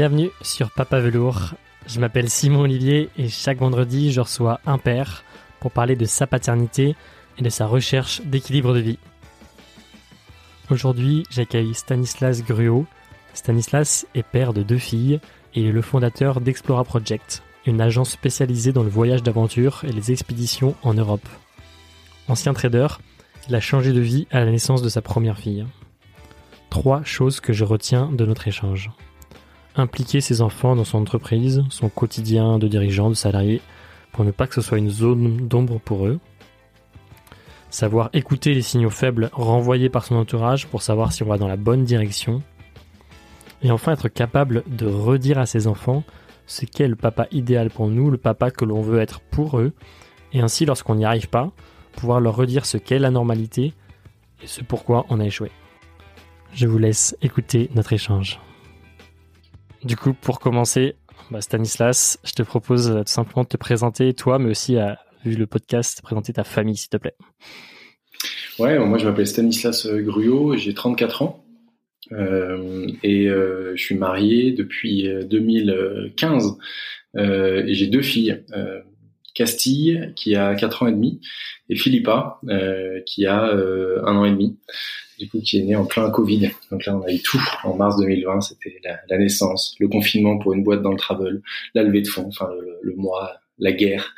Bienvenue sur Papa Velours. Je m'appelle Simon Olivier et chaque vendredi, je reçois un père pour parler de sa paternité et de sa recherche d'équilibre de vie. Aujourd'hui, j'accueille Stanislas Gruot. Stanislas est père de deux filles et est le fondateur d'Explora Project, une agence spécialisée dans le voyage d'aventure et les expéditions en Europe. Ancien trader, il a changé de vie à la naissance de sa première fille. Trois choses que je retiens de notre échange impliquer ses enfants dans son entreprise, son quotidien de dirigeant, de salarié, pour ne pas que ce soit une zone d'ombre pour eux. Savoir écouter les signaux faibles renvoyés par son entourage pour savoir si on va dans la bonne direction. Et enfin être capable de redire à ses enfants ce qu'est le papa idéal pour nous, le papa que l'on veut être pour eux, et ainsi lorsqu'on n'y arrive pas, pouvoir leur redire ce qu'est la normalité et ce pourquoi on a échoué. Je vous laisse écouter notre échange. Du coup, pour commencer, bah, Stanislas, je te propose tout simplement de te présenter toi, mais aussi, à, vu le podcast, présenter ta famille, s'il te plaît. Ouais, moi je m'appelle Stanislas Gruot, j'ai 34 ans. Euh, et euh, je suis marié depuis 2015 euh, et j'ai deux filles, Castille qui a 4 ans et demi et Philippa qui a un an et demi du coup, qui est né en plein Covid. Donc là, on a eu tout. En mars 2020, c'était la, naissance, le confinement pour une boîte dans le travel, la levée de fonds, enfin le, mois, la guerre.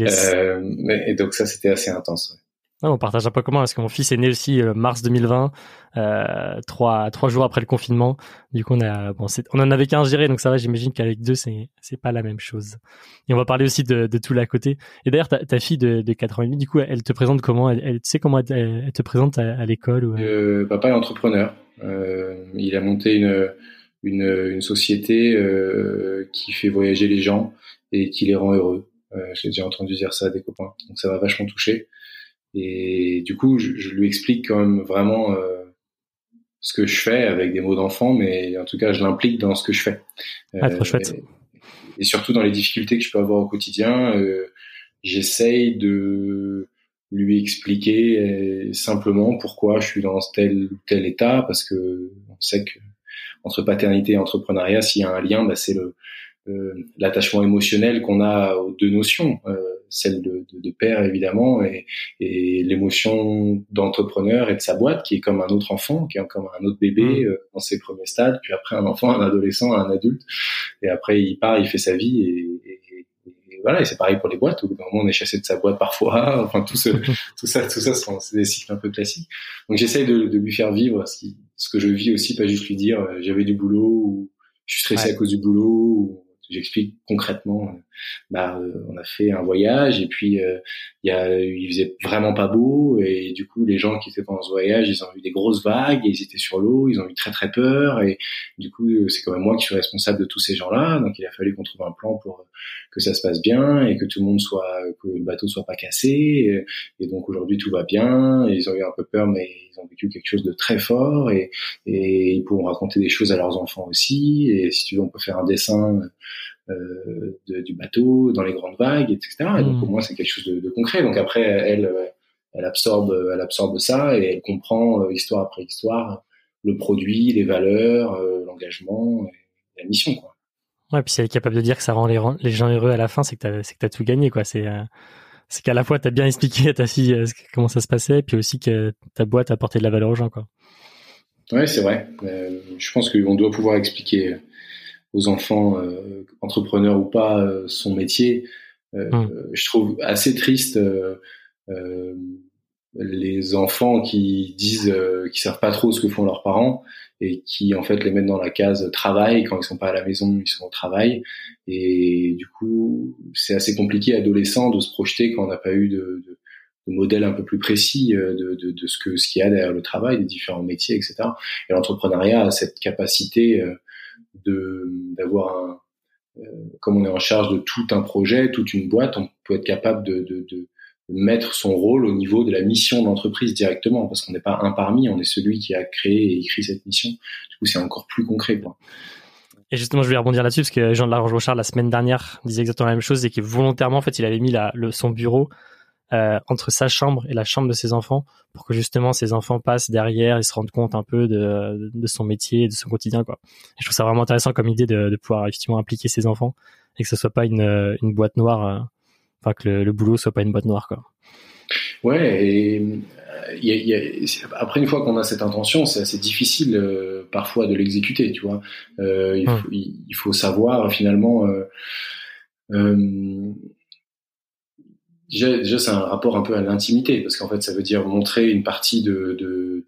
Euh, et donc ça, c'était assez intense. Ouais on partage un peu comment parce que mon fils est né aussi euh, mars 2020, euh, trois trois jours après le confinement. Du coup, on a en avait qu'un géré, donc ça va. J'imagine qu'avec deux, c'est c'est pas la même chose. Et on va parler aussi de, de tout l'à côté. Et d'ailleurs, ta, fille de, de 4 ans et demi, du coup, elle te présente comment? Elle, tu sais comment elle, te présente à, l'école. Euh? euh, Papa est entrepreneur. Il a monté une une, société qui fait voyager les gens et qui les rend heureux. J'ai déjà entendu dire ça à des copains, donc ça m'a vachement touché. Et du coup, je, je, lui explique quand même vraiment euh, ce que je fais avec des mots d'enfant, mais en tout cas, je l'implique dans ce que je fais. Ah, trop chouette. Et, surtout dans les difficultés que je peux avoir au quotidien, euh, j'essaye de lui expliquer euh, simplement pourquoi je suis dans tel ou tel état, parce que on sait que entre paternité et entrepreneuriat, s'il y a un lien, bah, c'est le l'attachement émotionnel qu'on a aux deux notions. Euh, celle de, de, de, père évidemment et, et l'émotion d'entrepreneur et de sa boîte qui est comme un autre enfant, qui est comme un autre bébé mmh. euh, dans ses premiers stades, puis après un enfant, un adolescent, un adulte, et après il part, il fait sa vie et, et, voilà. Et c'est pareil pour les boîtes. Au bout d'un moment, on est chassé de sa boîte parfois. Enfin tout, ce, tout ça, tout ça, c'est des cycles un peu classiques. Donc j'essaye de, de, lui faire vivre ce, qui, ce que je vis aussi, pas juste lui dire euh, j'avais du boulot ou je suis stressé à cause du boulot ou j'explique concrètement. Euh, bah, euh, on a fait un voyage et puis euh, il y faisait vraiment pas beau et du coup les gens qui étaient pendant ce voyage, ils ont eu des grosses vagues, ils étaient sur l'eau, ils ont eu très très peur et du coup c'est quand même moi qui suis responsable de tous ces gens-là, donc il a fallu qu'on trouve un plan pour que ça se passe bien et que tout le monde soit, que le bateau soit pas cassé. Et, donc aujourd'hui tout va bien. Ils ont eu un peu peur mais ils ont vécu quelque chose de très fort et, ils pourront raconter des choses à leurs enfants aussi. Et si tu veux on peut faire un dessin de, du bateau dans les grandes vagues, etc. Et donc, pour hmm. moi, c'est quelque chose de, de, concret. Donc après, elle, elle absorbe, elle absorbe ça et elle comprend euh, histoire après histoire le produit, les valeurs, euh, l'engagement, la mission, quoi. Ouais, puis si elle est capable de dire que ça rend les, les gens heureux à la fin, c'est que t'as, c'est que t'as tout gagné, quoi. C'est, c'est qu'à la fois t'as bien expliqué à ta fille comment ça se passait, puis aussi que ta boîte a apporté de la valeur aux gens, quoi. Ouais, c'est vrai. je pense qu'on doit pouvoir expliquer aux enfants euh, entrepreneurs ou pas euh, son métier. Euh, hum. Je trouve assez triste les enfants qui disent euh, qui savent pas trop ce que font leurs parents et qui en fait les mettent dans la case travail quand ils sont pas à la maison ils sont au travail et du coup c'est assez compliqué adolescent de se projeter quand on n'a pas eu de, de, de, modèle un peu plus précis de, de, de ce que ce qu'il y a derrière le travail des différents métiers etc et l'entrepreneuriat a cette capacité de d'avoir un euh, comme on est en charge de tout un projet, toute une boîte, on peut être capable de, de, de mettre son rôle au niveau de la mission d'entreprise directement, parce qu'on n'est pas un parmi, on est celui qui a créé et écrit cette mission. Du coup, c'est encore plus concret. Et justement, je vais rebondir là-dessus, parce que Jean de la Roche-Bouchard, la semaine dernière, disait exactement la même chose, et que volontairement, en fait, il avait mis la, le, son bureau euh, entre sa chambre et la chambre de ses enfants pour que justement ses enfants passent derrière et se rendent compte un peu de, de son métier et de son quotidien quoi. Et je trouve ça vraiment intéressant comme idée de, de pouvoir effectivement impliquer ses enfants et que ce soit pas une, une boîte noire, euh, enfin que le, le, boulot soit pas une boîte noire quoi. Ouais, et y a, y a, après une fois qu'on a cette intention, c'est assez difficile euh, parfois de l'exécuter, tu vois. Euh, il, faut, il, faut, savoir finalement. Euh, euh, déjà, déjà c'est un rapport un peu à l'intimité, parce qu'en fait, ça veut dire montrer une partie de, de,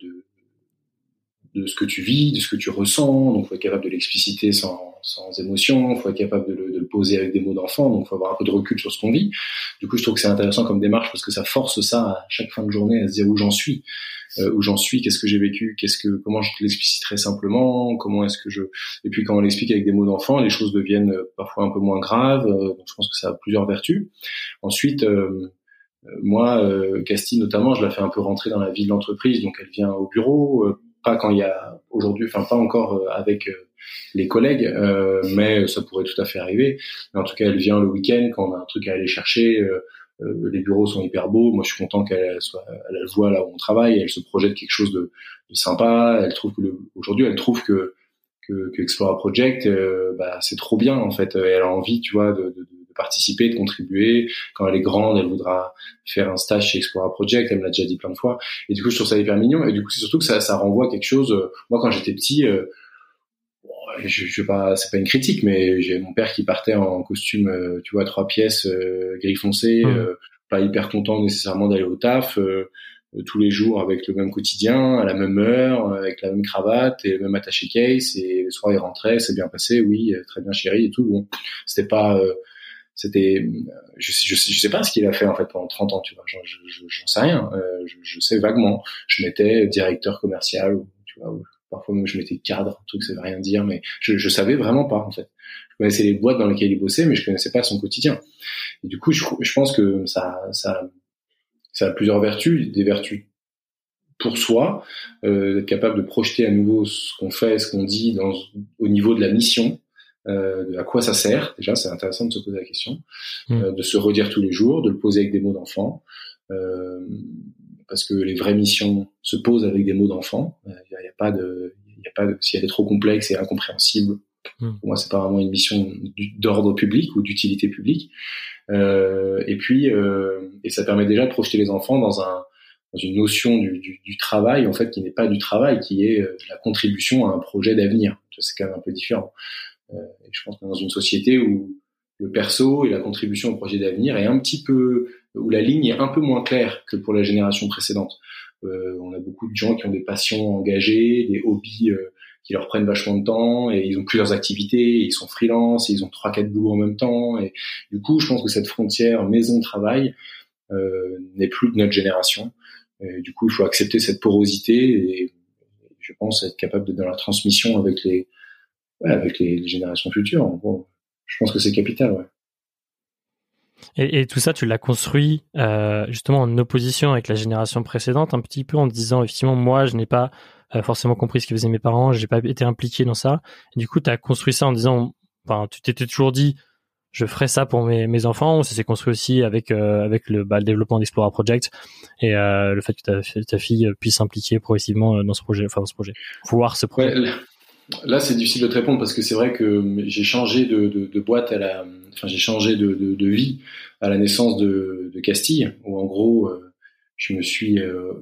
de, ce que tu vis, de ce que tu ressens. Donc, faut être capable de l'expliciter sans sans émotion, faut être capable de le, de le, poser avec des mots d'enfant, donc faut avoir un peu de recul sur ce qu'on vit. Du coup, je trouve que c'est intéressant comme démarche parce que ça force ça à chaque fin de journée à se dire où j'en suis, euh, où j'en suis, qu'est-ce que j'ai vécu, qu'est-ce que, comment je l'expliciterai simplement, comment est-ce que je, et puis quand on l'explique avec des mots d'enfant, les choses deviennent euh, parfois un peu moins graves. Euh, donc je pense que ça a plusieurs vertus. Ensuite, euh, moi, euh, Casti notamment, je la fais un peu rentrer dans la vie de l'entreprise, donc elle vient au bureau, pas quand il y a aujourd'hui, enfin pas encore avec les collègues, euh, mais ça pourrait tout à fait arriver. Mais en tout cas, elle vient le week-end quand on a un truc à aller chercher. Euh, euh, les bureaux sont hyper beaux. Moi, je suis content qu'elle soit, elle voit là où on travaille. Elle se projette quelque chose de, de sympa. Elle trouve que aujourd'hui, elle trouve que que, que Explora Project, bah, c'est trop bien en fait. Elle a envie, tu vois, de, de, de, participer, de contribuer. Quand elle est grande, elle voudra faire un stage chez Explora Project. Elle me l'a déjà dit plein de fois. Et du coup, je trouve ça hyper mignon. Et du coup, c'est surtout que ça, ça renvoie quelque chose. Moi, quand j'étais petit, je, je pas, c'est pas une critique, mais j'ai mon père qui partait en costume, euh, tu vois, trois pièces, euh, gris foncé, euh, pas hyper content nécessairement d'aller au taf, tous les jours avec le même quotidien, à la même heure, avec la même cravate et le même attaché case, et le soir il rentrait, c'est bien passé, oui, très bien chéri et tout. Bon, c'était pas, c'était, je, je, je, sais pas ce qu'il a fait en fait pendant 30 ans, tu vois, j'en sais rien, je, je, sais vaguement. Je m'étais directeur commercial, tu vois. Parfois même je mettais cadre, un truc ça veut rien dire, mais je, je savais vraiment pas en fait. Je connaissais les boîtes dans lesquelles il bossait, mais je connaissais pas son quotidien. Et du coup, je, je pense que ça, ça, ça a plusieurs vertus, des vertus pour soi, euh, d'être capable de projeter à nouveau ce qu'on fait, ce qu'on dit dans, au niveau de la mission, euh, de à quoi ça sert. Déjà, c'est intéressant de se poser la question, mmh. euh, de se redire tous les jours, de le poser avec des mots d'enfant. Euh, parce que les vraies missions se posent avec des mots d'enfant. Il n'y a, pas de, il a pas de, si elle est trop complexe et incompréhensible, mmh. pour moi c'est pas vraiment une mission d'ordre public ou d'utilité publique. Euh, et puis, euh, et ça permet déjà de projeter les enfants dans un dans une notion du, du, du travail en fait qui n'est pas du travail, qui est euh, la contribution à un projet d'avenir. C'est quand même un peu différent. Euh, et je pense que dans une société où le perso et la contribution au projet d'avenir est un petit peu où la ligne est un peu moins claire que pour la génération précédente. Euh, on a beaucoup de gens qui ont des passions engagées, des hobbies euh, qui leur prennent vachement de temps et ils ont plusieurs activités, ils sont freelance, ils ont trois quatre boulots en même temps et du coup, je pense que cette frontière maison-travail euh, n'est plus de notre génération. Et du coup, il faut accepter cette porosité et je pense être capable de dans la transmission avec les ouais, avec les, les, générations futures. En gros, je pense que c'est capital. Ouais. Et, et, tout ça, tu l'as construit euh, justement en opposition avec la génération précédente, un petit peu en disant effectivement, moi, je n'ai pas euh, forcément compris ce que faisaient mes parents, j'ai pas été impliqué dans ça. Et du coup, tu as construit ça en disant, enfin, tu t'étais toujours dit, je ferai ça pour mes, mes enfants. Ça s'est construit aussi avec euh, avec le, bah, le développement d'Explora Project et euh, le fait que ta, ta fille puisse s'impliquer progressivement dans ce projet, enfin dans ce projet, voir ce projet. Ouais, Là, c'est difficile de te répondre parce que c'est vrai que j'ai changé de, de, de, boîte à la, enfin j'ai changé de, de, vie à la naissance de, Castille, où en gros, euh, je me suis, euh,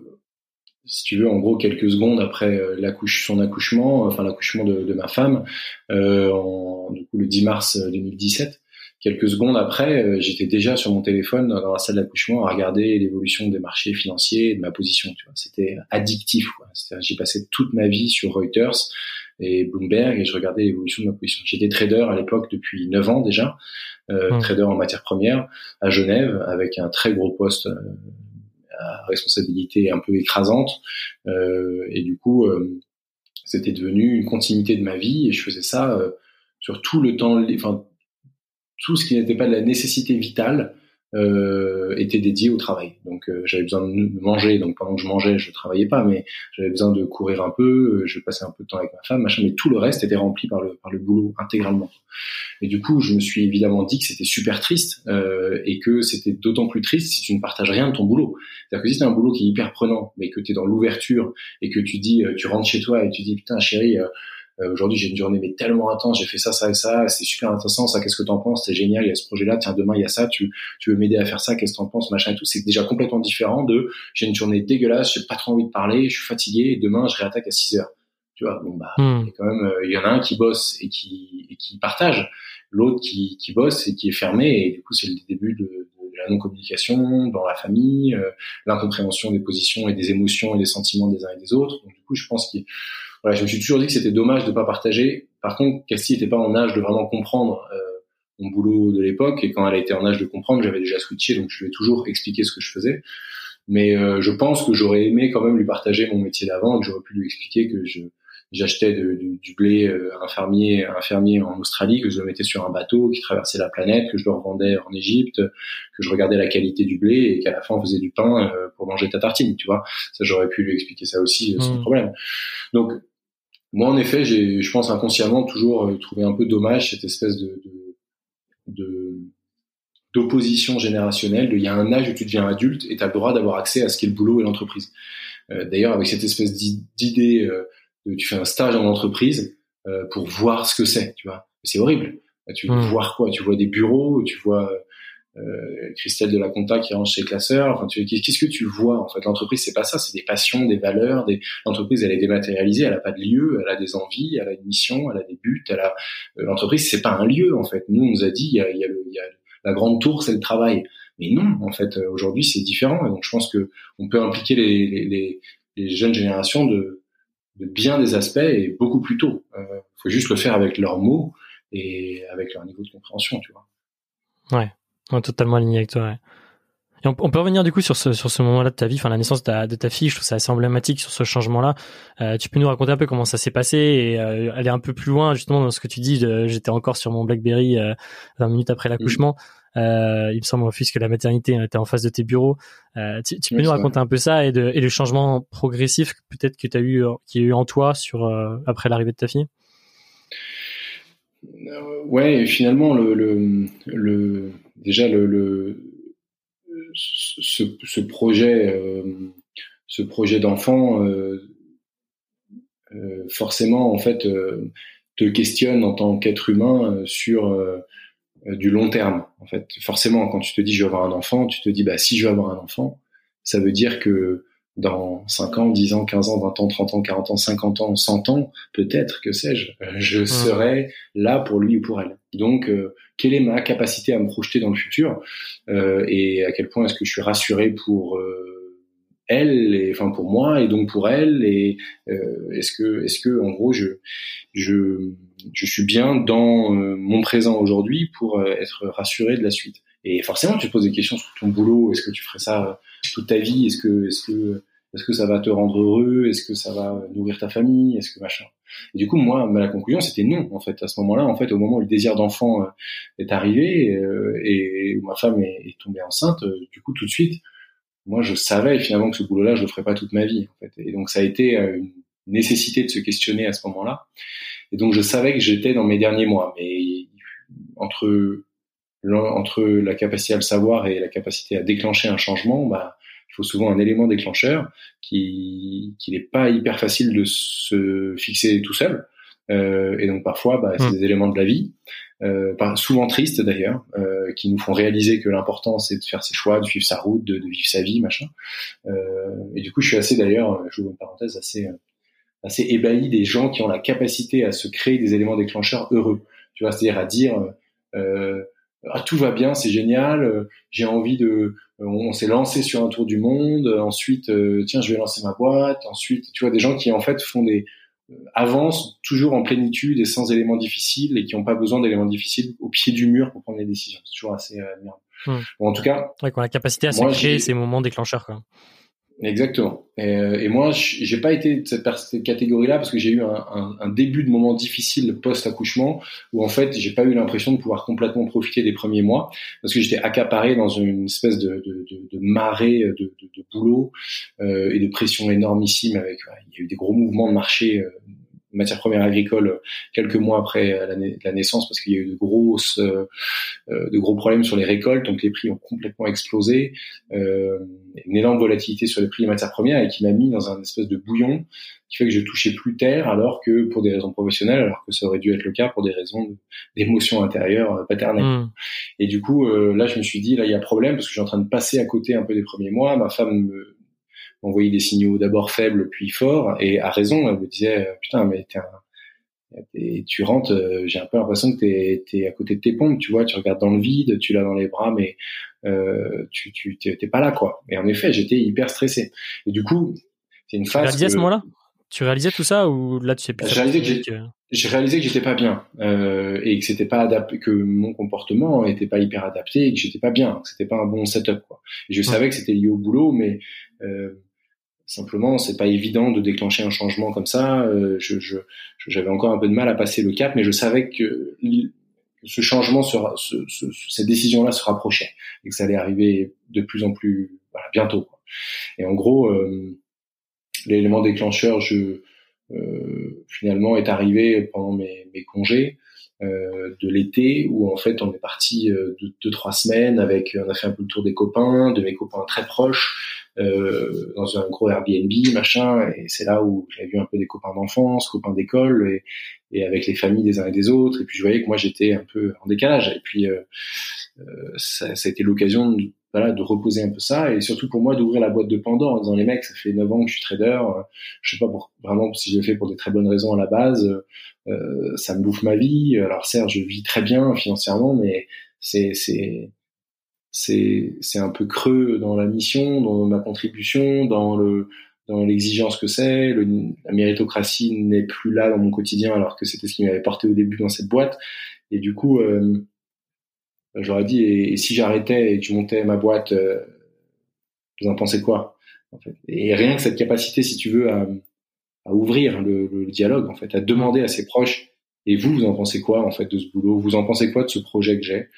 si tu veux, en gros quelques secondes après euh, l'accouche, son accouchement, enfin l'accouchement de, ma femme, en, du coup le 10 mars 2017. Quelques secondes après, j'étais déjà sur mon téléphone dans la salle d'accouchement à regarder l'évolution des marchés financiers et de ma position. Tu vois, c'était addictif. J'ai passé toute ma vie sur Reuters et Bloomberg et je regardais l'évolution de ma position. J'étais trader à l'époque depuis 9 ans déjà, euh, mmh. trader en matière première à Genève avec un très gros poste euh, à responsabilité un peu écrasante euh, et du coup euh, c'était devenu une continuité de ma vie et je faisais ça euh, sur tout le temps, enfin tout ce qui n'était pas de la nécessité vitale euh, était dédié au travail. Donc euh, j'avais besoin de manger, donc pendant que je mangeais, je travaillais pas, mais j'avais besoin de courir un peu, euh, je passais un peu de temps avec ma femme, machin, mais tout le reste était rempli par le par le boulot intégralement. Et du coup, je me suis évidemment dit que c'était super triste euh, et que c'était d'autant plus triste si tu ne partages rien de ton boulot. C'est-à-dire que si c'est un boulot qui est hyper prenant, mais que tu es dans l'ouverture et que tu dis, tu rentres chez toi et tu dis putain chérie euh, aujourd'hui j'ai une journée mais tellement intense, j'ai fait ça, ça et ça, c'est super intéressant, ça qu'est-ce que t'en penses, c'est génial, il y a ce projet-là, tiens demain il y a ça, tu, tu veux m'aider à faire ça, qu'est-ce que t'en penses, machin et tout, c'est déjà complètement différent de j'ai une journée dégueulasse, j'ai pas trop envie de parler, je suis fatigué et demain je réattaque à 6 heures. Tu vois, bon bah hmm. quand même euh, il y en a un qui bosse et qui et qui partage, l'autre qui qui bosse et qui est fermé et du coup c'est le début de, de la non-communication dans la famille, euh, l'incompréhension des positions et des émotions et des sentiments des uns et des autres. Donc du coup, je pense qu'il voilà, je me suis toujours dit que c'était dommage de pas partager. Par contre, Cassie n'était pas en âge de vraiment comprendre euh, mon boulot de l'époque, et quand elle a été en âge de comprendre, j'avais déjà switché, donc je lui ai toujours expliqué ce que je faisais. Mais euh, je pense que j'aurais aimé quand même lui partager mon métier d'avant, que j'aurais pu lui expliquer que je j'achetais du, du, blé euh, à un fermier, un fermier en Australie, que je le mettais sur un bateau qui traversait la planète, que je le revendais en Égypte, que je regardais la qualité du blé et qu'à la fin on faisait du pain pour manger ta tartine, tu vois. Ça j'aurais pu lui expliquer ça aussi sans mmh. problème. Donc moi, en effet, j'ai, je pense inconsciemment toujours euh, trouvé un peu dommage cette espèce de, de, d'opposition générationnelle. De, il y a un âge où tu deviens adulte et tu as le droit d'avoir accès à ce qu'est le boulot et l'entreprise. Euh, d'ailleurs, avec cette espèce d'idée, euh, de, tu fais un stage en entreprise euh, pour voir ce que c'est, tu vois. C'est horrible. Tu veux mmh. voir quoi? Tu vois des bureaux, tu vois euh, Christelle de la Conta qui range ses classeurs. Enfin, qu'est-ce que tu vois en fait? L'entreprise, c'est pas ça, c'est des passions, des valeurs. Des... L'entreprise, elle est dématérialisée, elle a pas de lieu, elle a des envies, elle a une mission, elle a des buts. Elle a euh, l'entreprise, c'est pas un lieu en fait. Nous, on nous a dit, il y a, y a, le, y a la grande tour, c'est le travail. Mais non, en fait, euh, aujourd'hui, c'est différent. Et donc, je pense que on peut impliquer les, les, les, jeunes générations de, de, bien des aspects et beaucoup plus tôt. Il euh, faut juste le faire avec leurs mots et avec leur niveau de compréhension, tu vois. Ouais totalement aligné avec toi. Ouais. Et on, peut revenir du coup sur ce sur ce moment-là de ta vie, enfin la naissance de ta, de ta fille. Je trouve ça assez emblématique sur ce changement-là. Euh, tu peux nous raconter un peu comment ça s'est passé et euh, aller un peu plus loin justement dans ce que tu dis. J'étais encore sur mon BlackBerry euh, 20 minutes après l'accouchement. Euh, il me semble fils que la maternité était en face de tes bureaux. Euh, tu, tu peux nous raconter un peu ça et, de, et le changement progressif peut-être que tu as eu qui a eu en toi sur après l'arrivée de ta fille? Ouais, finalement le, le, le déjà le, le ce, ce, projet, euh, ce projet d'enfant, euh, euh, forcément en fait te questionne en tant qu'être humain sur du long terme. En fait, forcément, quand tu te dis je vais avoir un enfant, tu te dis bah si je veux avoir un enfant, ça veut dire que dans 5 ans, 10 ans, 15 ans, 20 ans, 30 ans, 40 ans, 50 ans, 100 ans, peut-être, que sais-je, je serai là pour lui ou pour elle. Donc, euh, quelle est ma capacité à me projeter dans le futur euh, et à quel point est-ce que je suis rassuré pour euh, elle, et, enfin pour moi et donc pour elle et est-ce que, est-ce que en gros, je, je, je suis bien dans mon présent aujourd'hui pour être rassuré de la suite? Et forcément, tu te poses des questions sur ton boulot. Est-ce que tu ferais ça toute ta vie? Est-ce que, est-ce que est-ce que ça va te rendre heureux? Est-ce que ça va nourrir ta famille? Est-ce que machin? Et du coup, moi, la conclusion, c'était non. En fait, à ce moment-là, en fait, au moment où le désir d'enfant euh, est arrivé euh, et où ma femme est, tombée enceinte, euh, du coup, tout de suite, moi, je savais finalement que ce boulot-là, je le ferais pas toute ma vie. En fait. Et donc, ça a été une nécessité de se questionner à ce moment-là. Et donc, je savais que j'étais dans mes derniers mois. Mais entre entre la capacité à le savoir et la capacité à déclencher un changement, bah faut souvent un élément déclencheur qui qui n'est pas hyper facile de se fixer tout seul. Euh, et donc parfois, bah, c'est mmh. des éléments de la vie, euh, souvent tristes d'ailleurs, euh, qui nous font réaliser que l'important c'est de faire ses choix, de suivre sa route, de, de vivre sa vie, machin. Et du coup, je suis assez d'ailleurs, je vous une parenthèse, assez assez ébahi des gens qui ont la capacité à se créer des éléments déclencheurs heureux. Tu vois, c'est-à-dire à dire ah, tout va bien, c'est génial, j'ai envie de, euh, on, s'est lancé sur un tour du monde, euh, ensuite, tiens, je vais lancer ma boîte, ensuite, tu vois, des gens qui en fait font des, avancent toujours en plénitude et sans éléments difficiles et qui n'ont pas besoin d'éléments difficiles au pied du mur pour prendre des décisions. C'est toujours assez admirable. Hmm. en tout cas, ouais, qu'on a la capacité à se créer ces moments déclencheurs, quoi. Exactement. Et, euh, et moi, j'ai pas été de cette, cette catégorie-là parce que j'ai eu un, un, un, début de moment difficile post-accouchement où en fait, j'ai pas eu l'impression de pouvoir complètement profiter des premiers mois parce que j'étais accaparé dans une espèce de, de, de, de marée de, boulot euh, et de pression énormissime. Avec, il y a eu des gros mouvements de marché euh, matières premières agricoles quelques mois après la, la naissance parce qu'il y a eu de grosses euh, euh, de gros problèmes sur les récoltes donc les prix ont complètement explosé. Euh, une énorme volatilité sur les prix des matières premières et qui m'a mis dans un espèce de bouillon qui fait que je touchais plus terre alors que pour des raisons professionnelles alors que ça aurait dû être le cas pour des raisons d'émotion intérieure euh, paternelle. Mmh. et du coup là je me suis dit là il y a problème parce que je suis en train de passer à côté un peu des premiers mois. Ma femme me envoyé des signaux d'abord faibles puis forts et à raison elle me disait putain mais t'es et tu rentres, euh, j'ai un peu l'impression que t'es es à côté de tes pompes, tu vois, tu regardes dans le vide, tu l'as dans les bras, mais euh, tu tu t'es pas là quoi. Et en effet, j'étais hyper stressé. Et du coup, c'est une phase. Tu réalisais à ce moment-là? Tu réalisais tout ça ou là tu sais plus J'ai réalisé que j'ai réalisé que j'étais pas bien euh, et que c'était pas adapté, que mon comportement était pas hyper adapté et que j'étais pas bien, que c'était pas un bon setup quoi. Et je savais que c'était lié au boulot, mais euh, Simplement, c'est pas évident de déclencher un changement comme ça. Euh, je, je, j'avais encore un peu de mal à passer le cap, mais je savais que ce changement, sera, ce, ce, cette décision-là se rapprochait et que ça allait arriver de plus en plus voilà, bientôt. Quoi. Et en gros, euh, l'élément déclencheur, je, euh, finalement, est arrivé pendant mes, mes congés. Euh, de l'été où en fait on est parti euh, deux, deux trois semaines avec on a fait un peu le tour des copains de mes copains très proches euh, dans un gros Airbnb, machin, et c'est là où j'avais vu un peu des copains d'enfance, copains d'école, et, et, avec les familles des uns et des autres, et puis je voyais que moi j'étais un peu en décalage, et puis euh, euh ça, ça, a été l'occasion de, voilà, de reposer un peu ça, et surtout pour moi d'ouvrir la boîte de Pandore en disant les mecs, ça fait 9 ans que je suis trader, euh, je sais pas pour, vraiment si je le fais pour des très bonnes raisons à la base, euh, ça me bouffe ma vie, alors certes je vis très bien financièrement, mais c'est c'est c'est c'est un peu creux dans la mission, dans ma contribution, dans le dans l'exigence que c'est. La méritocratie n'est plus là dans mon quotidien alors que c'était ce qui m'avait porté au début dans cette boîte. Et du coup, euh, j'aurais dit et, si j'arrêtais et que je montais ma boîte, euh, vous en pensez quoi Et rien que cette capacité, si tu veux, à, à ouvrir le, le, dialogue, en fait, à demander à ses proches. Et vous, vous en pensez quoi en fait de ce boulot? Vous en pensez quoi de ce projet que j'ai?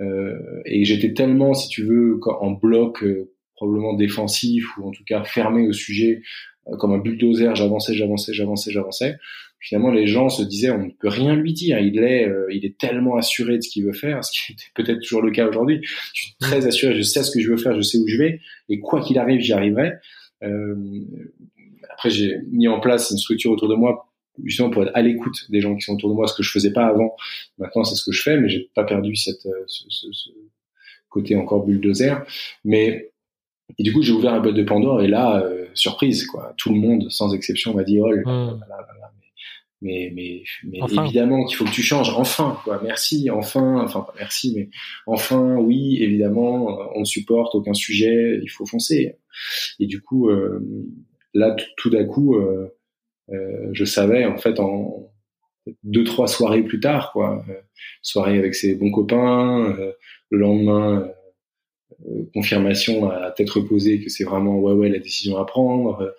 Euh, et j'étais tellement, si tu veux, en bloc euh, probablement défensif ou en tout cas fermé au sujet, euh, comme un bulldozer, j'avançais, j'avançais, j'avançais, j'avançais. Finalement, les gens se disaient, on ne peut rien lui dire. Il est, il est tellement assuré de ce qu'il veut faire, ce qui était peut-être toujours le cas aujourd'hui. Je suis très assuré, je sais ce que je veux faire, je sais où je vais, et quoi qu'il arrive, j'y arriverai. Euh, après, j'ai mis en place une structure autour de moi justement pour être à l'écoute des gens qui sont autour de moi, ce que je faisais pas avant. Maintenant, c'est ce que je fais, mais j'ai pas perdu cette euh, ce, ce, ce côté encore bulldozer. Mais et du coup, j'ai ouvert un boîte de Pandore et là, euh, surprise, quoi. Tout le monde, sans exception, m'a dit oh, mmh. mais mais mais, évidemment qu'il faut que tu changes. Enfin, quoi. Merci, enfin, enfin merci, mais enfin, oui, évidemment, on supporte aucun sujet, il faut foncer. Et du coup, euh, là, tout d'un coup. Euh, je savais en fait en deux trois soirées plus tard quoi euh, soirée avec ses bons copains euh, le lendemain confirmation à tête reposée que c'est vraiment ouais ouais la décision à prendre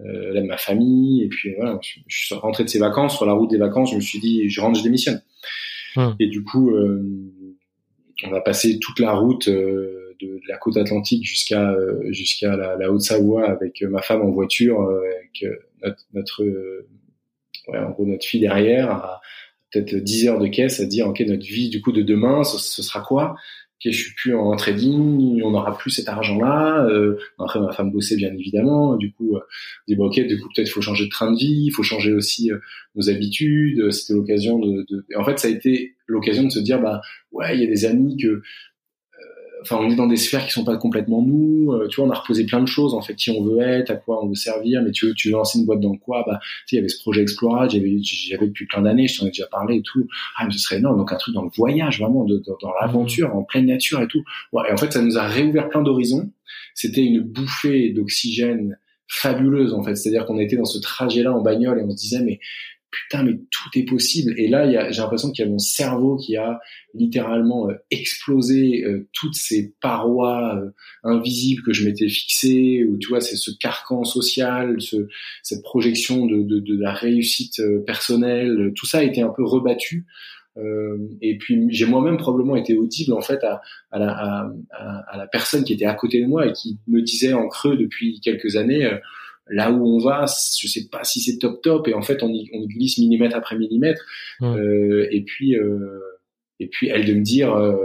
euh, là, ma famille et puis voilà je, suis rentré de ces vacances sur la route des vacances je me suis dit je rentre je démissionne hum. et du coup on a passé toute la route de, la côte atlantique jusqu'à jusqu'à la, Haute-Savoie avec ma femme en voiture avec notre, notre ouais, en gros notre fille derrière à peut-être 10 heures de caisse à dire ok notre vie du coup de demain ce, sera quoi? Ok je suis plus en trading on n'aura plus cet argent là euh, après ma femme bossait bien évidemment du coup euh, dit bon ok du coup peut-être faut changer de train de vie il faut changer aussi euh, nos habitudes c'était l'occasion de, de... en fait ça a été l'occasion de se dire bah ouais il y a des amis que enfin on est dans des sphères qui sont pas complètement nous euh, tu vois on a reposé plein de choses en fait qui on veut être à quoi on veut servir mais tu veux tu veux lancer une boîte dans quoi? Bah tu sais il y avait ce projet Explora j'avais j'avais depuis plein d'années je t'en ai déjà parlé et tout. Ah mais ce serait énorme donc un truc dans le voyage vraiment dans l'aventure en pleine nature et tout. Ouais, et en fait ça nous a réouvert plein d'horizons. C'était une bouffée d'oxygène fabuleuse en fait. C'est-à-dire qu'on était dans ce trajet là en bagnole et on se disait mais putain, mais tout est possible. Et là, j'ai l'impression qu'il y a mon cerveau qui a littéralement euh, explosé euh, toutes ces parois euh, invisibles que je m'étais fixées, ou tu vois, c'est ce carcan social, ce, cette projection de, de, de, la réussite personnelle, tout ça a été un peu rebattu. et puis j'ai moi-même probablement été audible en fait à, à, la, à, à, la personne qui était à côté de moi et qui me disait en creux depuis quelques années là où on va, je sais pas si c'est top top, et en fait on, y, on glisse millimètre après millimètre, euh, et puis euh, et puis elle de me dire euh,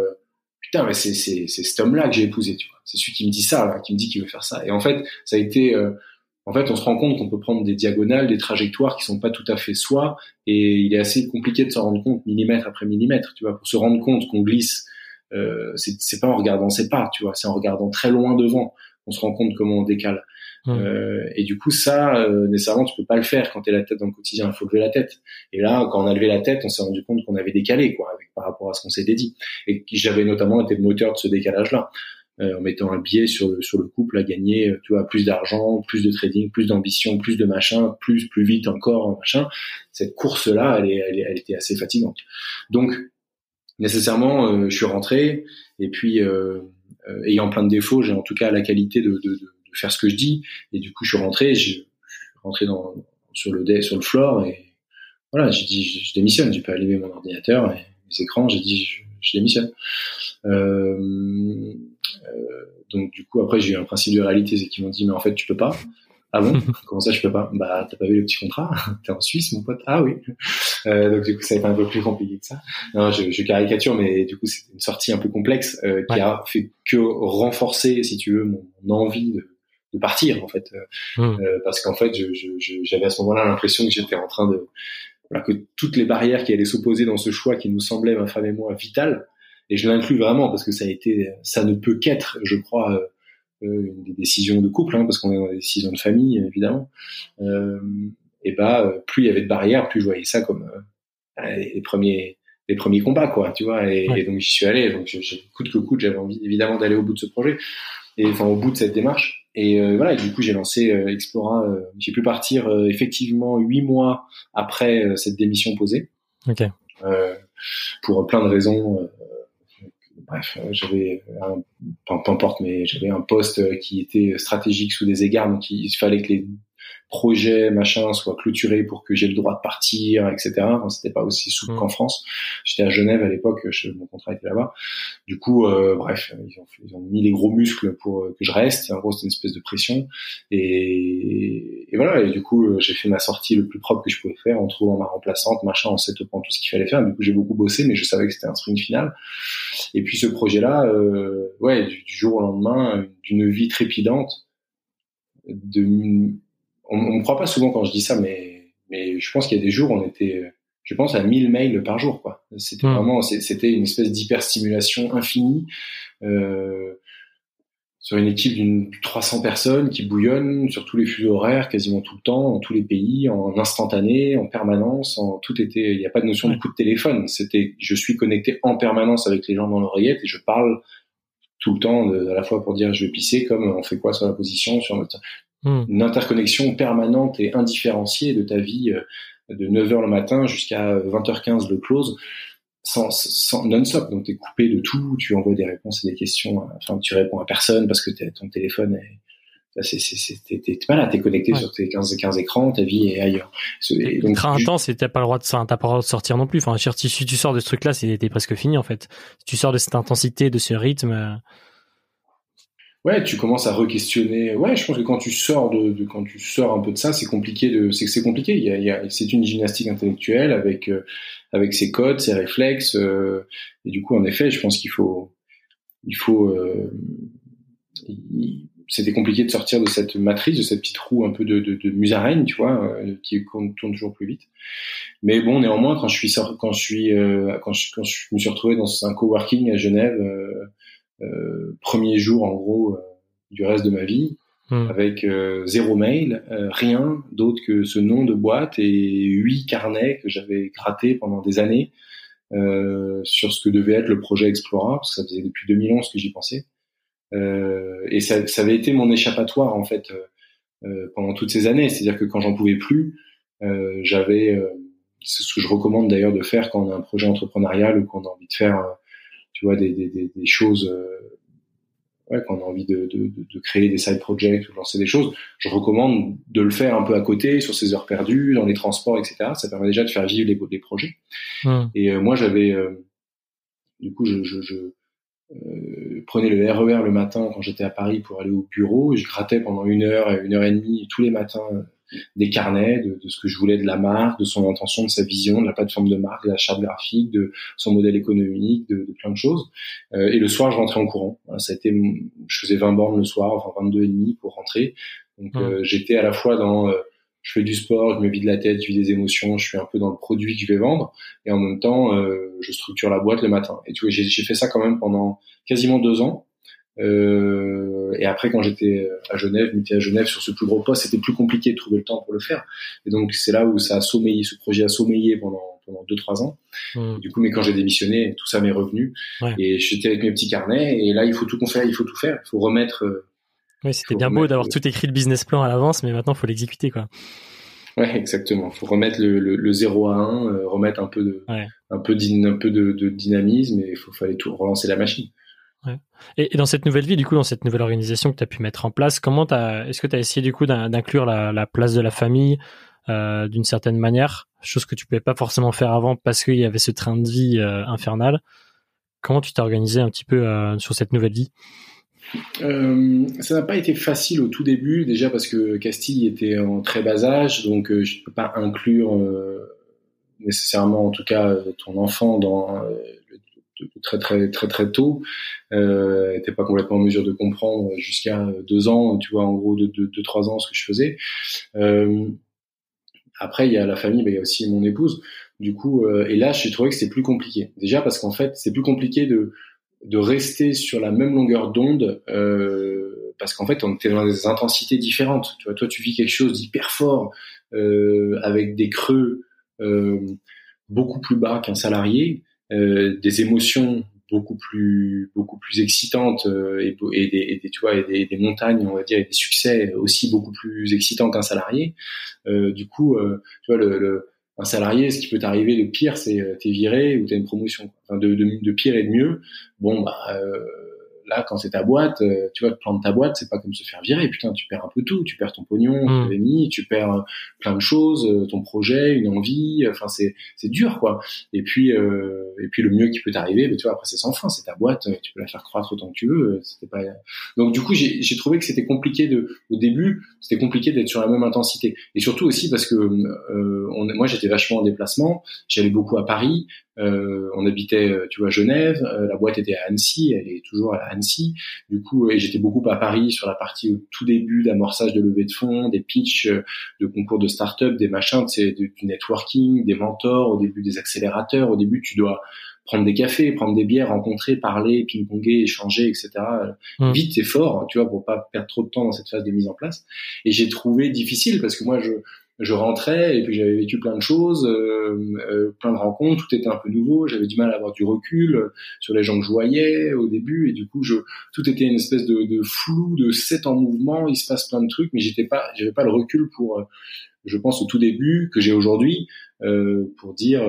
putain mais c'est c'est c'est cet homme-là que j'ai épousé, tu vois, c'est celui qui me dit ça, là, qui me dit qu'il veut faire ça, et en fait ça a été euh, en fait, on se rend compte qu'on peut prendre des diagonales, des trajectoires qui sont pas tout à fait soi, et il est assez compliqué de s'en rendre compte millimètre après millimètre, tu vois, pour se rendre compte qu'on glisse. Euh, c'est pas en regardant ses pas, tu vois, c'est en regardant très loin devant qu'on se rend compte comment on décale. Euh, et du coup, ça, euh, nécessairement, tu peux pas le faire quand tu es la tête dans le quotidien. Il faut lever la tête. Et là, quand on a levé la tête, on s'est rendu compte qu'on avait décalé, quoi, par rapport à ce qu'on s'était dit. Et j'avais notamment été le moteur de ce décalage-là. Euh, en mettant un biais sur le, sur le couple à gagner, euh, tu vois, plus d'argent, plus de trading, plus d'ambition, plus de machin, plus, plus vite encore, machin. Cette course-là, elle, est, elle, elle, était assez fatigante. Donc, nécessairement, euh, je suis rentré, et puis, ayant plein de défauts, j'ai en tout cas la qualité de, de de faire ce que je dis. Et du coup, je suis rentré, je, je suis rentré dans, sur le sur le floor et voilà, j'ai dit je, démissionne. J'ai pas allumé mon ordinateur et mes écrans. J'ai dit je, je démissionne. Euh, euh, donc du coup après j'ai eu un principe de réalité, c'est qu'ils m'ont dit mais en fait tu peux pas. Ah bon? Comment ça je peux pas? Bah t'as pas vu le petit contrat? T'es en Suisse mon pote? Ah oui. Euh, donc du coup ça a été un peu plus compliqué que ça. Non, je, je caricature, mais du coup c'est une sortie un peu complexe euh, qui a fait que renforcer, si tu veux, mon envie de, de partir en fait, euh, mmh. euh, parce qu'en fait, j'avais je, je, à ce moment-là l'impression que j'étais en train de voilà, que toutes les barrières qui allaient s'opposer dans ce choix qui nous semblait ma femme et moi vital, et je l'inclus vraiment parce que ça a été, ça ne peut qu'être, je crois, euh, euh une des décisions de couple, hein, parce qu'on est dans des décisions de famille évidemment. Euh, et bah, plus il y avait de barrières, plus je voyais ça comme les premiers les premiers combats quoi tu vois. Et, et donc j'y suis allé. Donc je, je, coûte que coûte j'avais envie évidemment d'aller au bout de ce projet et enfin au bout de cette démarche et euh, voilà, du coup, j'ai lancé euh, Explora. Euh, j'ai pu partir effectivement huit mois après cette démission posée. Ok. pour plein de raisons. bref, j'avais un, peu importe, mais j'avais un poste qui était stratégique sous des égards, donc il fallait que les projet machin soit clôturé pour que j'ai le droit de partir, etc. Enfin, c'était pas aussi souple mmh. qu'en France. J'étais à Genève à l'époque, mon contrat était là-bas. Du coup, euh, bref, ils ont, ils ont, mis les gros muscles pour que je reste. En gros, c'était une espèce de pression. Et, et voilà. Et du coup, j'ai fait ma sortie le plus propre que je pouvais faire en trouvant ma remplaçante, machin, en setupant tout ce qu'il fallait faire. Du coup, j'ai beaucoup bossé, mais je savais que c'était un sprint final. Et puis ce projet-là, euh, ouais, du, du jour au lendemain, d'une vie trépidante, de on, on me croit pas souvent quand je dis ça, mais, mais je pense qu'il y a des jours, on était, je pense à 1000 mails par jour, quoi. C'était hmm. vraiment, c'était une espèce d'hyperstimulation infinie, euh, sur une équipe d'une 300 personnes qui bouillonnent sur tous les fuseaux horaires, quasiment tout le temps, dans tous les pays, en instantané, en permanence, en tout était, il n'y a pas de notion de coup de téléphone. C'était, je suis connecté en permanence avec les gens dans l'oreillette et je parle tout le temps, à la fois pour dire je vais pisser, comme on fait quoi sur la position, sur notre, Hmm. Une interconnexion permanente et indifférenciée de ta vie euh, de 9h le matin jusqu'à 20h15 le close, sans, sans non-stop. Donc tu es coupé de tout, tu envoies des réponses et des questions, enfin tu réponds à personne parce que ton téléphone est t'es pas là, t'es connecté sur tes 15, 15 écrans, ta vie est ailleurs. C'est donc, très intense et t'as pas le droit de, t'as pas le droit de sortir non plus. Enfin, si tu sors de ce truc-là, c'était presque fini en fait. Si tu sors de cette intensité, de ce rythme, euh, ouais, tu commences à re-questionner. Ouais, je pense que quand tu sors de, de quand tu sors un peu de ça, c'est compliqué de, c'est c'est compliqué. Il y a, il y a c'est une gymnastique intellectuelle avec euh, avec ses codes, ses réflexes. Euh, et du coup, en effet, je pense qu'il faut, il faut. Euh, c'était compliqué de sortir de cette matrice, de cette petite roue un peu de, de, de musaraigne, tu vois, qui tourne toujours plus vite. Mais bon, néanmoins, quand je suis quand je suis quand je, quand je me suis retrouvé dans un coworking à Genève euh, premier jour en gros euh, du reste de ma vie, hmm. avec euh, zéro mail, rien d'autre que ce nom de boîte et huit carnets que j'avais grattés pendant des années sur ce que devait être le projet Explora, parce que ça faisait depuis 2011 que j'y pensais. et ça, ça, avait été mon échappatoire en fait pendant toutes ces années. C'est-à-dire que quand j'en pouvais plus, j'avais c'est ce que je recommande d'ailleurs de faire quand on a un projet entrepreneurial ou qu'on a envie de faire, tu vois, des, des, des choses ouais, quand on a envie de, de, de, créer des side projects ou de lancer des choses, je recommande de le faire un peu à côté, sur ses heures perdues, dans les transports, etc. Ça permet déjà de faire vivre les, les projets. Mmh. Et euh, moi, j'avais, euh, du coup, je, je, je euh, prenais le RER e le matin quand j'étais à Paris pour aller au bureau. Et je grattais pendant une heure, une heure et demie tous les matins des carnets de, de, ce que je voulais de la marque, de son intention, de sa vision, de la plateforme de marque, de la charte graphique, de son modèle économique, de, de plein de choses. Euh, et le soir, je rentrais en courant. ça a été, je faisais 20 bornes le soir, enfin 22 et demi pour rentrer. Donc euh, j'étais à la fois dans euh, je fais du sport, je me vide la tête, je vis des émotions, je suis un peu dans le produit que je vais vendre, et en même temps, euh, je structure la boîte le matin. Et tu vois, j'ai fait ça quand même pendant quasiment deux ans. Euh, et après, quand j'étais à Genève, j'étais à Genève sur ce plus gros poste, c'était plus compliqué de trouver le temps pour le faire. Et donc, c'est là où ça a sommeillé, ce projet a sommeillé pendant pendant deux trois ans. Mmh. Du coup, mais quand j'ai démissionné, tout ça m'est revenu. Et j'étais avec mes petits carnets. Et là, il faut tout faire, il faut tout faire. Il faut remettre. Euh, oui, c'était bien beau d'avoir tout écrit le business plan à l'avance, mais maintenant, il faut l'exécuter, quoi. Ouais, exactement. Il faut remettre le, le, 0 à 1, euh, remettre un peu de, un peu, un peu de, de dynamisme et il faut fallait tout relancer la machine. Et, dans cette nouvelle vie, du coup, dans cette nouvelle organisation que tu as pu mettre en place, comment est-ce que tu as essayé du coup d'inclure la, place de la famille euh, d'une certaine manière, chose que tu pouvais pas forcément faire avant parce qu'il y avait ce train de vie euh, infernal? Comment tu t'es organisé un petit peu euh, sur cette nouvelle vie? Ça n'a pas été facile au tout début, déjà parce que Castille était en très bas âge, donc je ne peux pas inclure nécessairement, en tout cas, ton enfant dans très très très très tôt, euh, n'était pas complètement en mesure de comprendre jusqu'à deux ans, tu vois, en gros de deux trois ans ce que je faisais. Euh, après, il y a la famille, mais il y a aussi mon épouse. Du coup, euh, et là, j'ai trouvé que c'était plus compliqué. Déjà parce qu'en fait, c'est plus compliqué de de rester sur la même longueur d'onde euh, parce qu'en fait, on était dans des intensités différentes. Tu vois, toi, tu vis quelque chose d'hyper fort euh, avec des creux euh, beaucoup plus bas qu'un salarié. Euh, des émotions beaucoup plus beaucoup plus excitantes euh, et, et, des, tu vois et des, montagnes on va dire et des succès aussi beaucoup plus excitants qu'un salarié. Euh, du coup euh, tu vois le, le, un salarié ce qui peut t'arriver de pire c'est t'es viré ou t'as une promotion. Enfin de, de, de, pire et de mieux. Bon bah là, quand c'est ta boîte, euh, tu vois, prendre ta boîte, c'est pas comme se faire virer. Putain, tu perds un peu tout. Tu perds ton pognon, mmh. mis, tu perds euh, plein de choses, euh, ton projet, une envie. Enfin, c'est c'est dur, quoi. Et puis euh, et puis le mieux qui peut t'arriver, mais tu vois, après c'est sans fin. C'est ta boîte, tu peux la faire croître autant que tu veux. C'était pas. Donc du coup, j'ai trouvé que c'était compliqué de au début, c'était compliqué d'être sur la même intensité. Et surtout aussi parce que on, moi, j'étais vachement en déplacement. J'allais beaucoup à Paris. Euh, on habitait, euh, tu vois, Genève. Euh, la boîte était à Annecy. Elle est toujours à Annecy. Du coup, et j'étais beaucoup à Paris sur la partie au tout début d'amorçage de levée de fonds, des pitchs de concours de start-up, des machins, c'est du networking, des mentors, au début des accélérateurs. Au début, tu dois prendre des cafés, prendre des bières, rencontrer, parler, ping-ponger, échanger, etc. Mmh. Vite et fort, tu vois, pour pas perdre trop de temps dans cette phase de mise en place. Et j'ai trouvé difficile parce que moi, je, je rentrais et puis j'avais vécu plein de choses, euh, euh, plein de rencontres, tout était un peu nouveau, j'avais du mal à avoir du recul sur les gens que je voyais au début et du coup je tout était une espèce de, de flou, de set en mouvement, il se passe plein de trucs mais j'étais pas j'avais pas le recul pour euh, je pense au tout début que j'ai aujourd'hui pour dire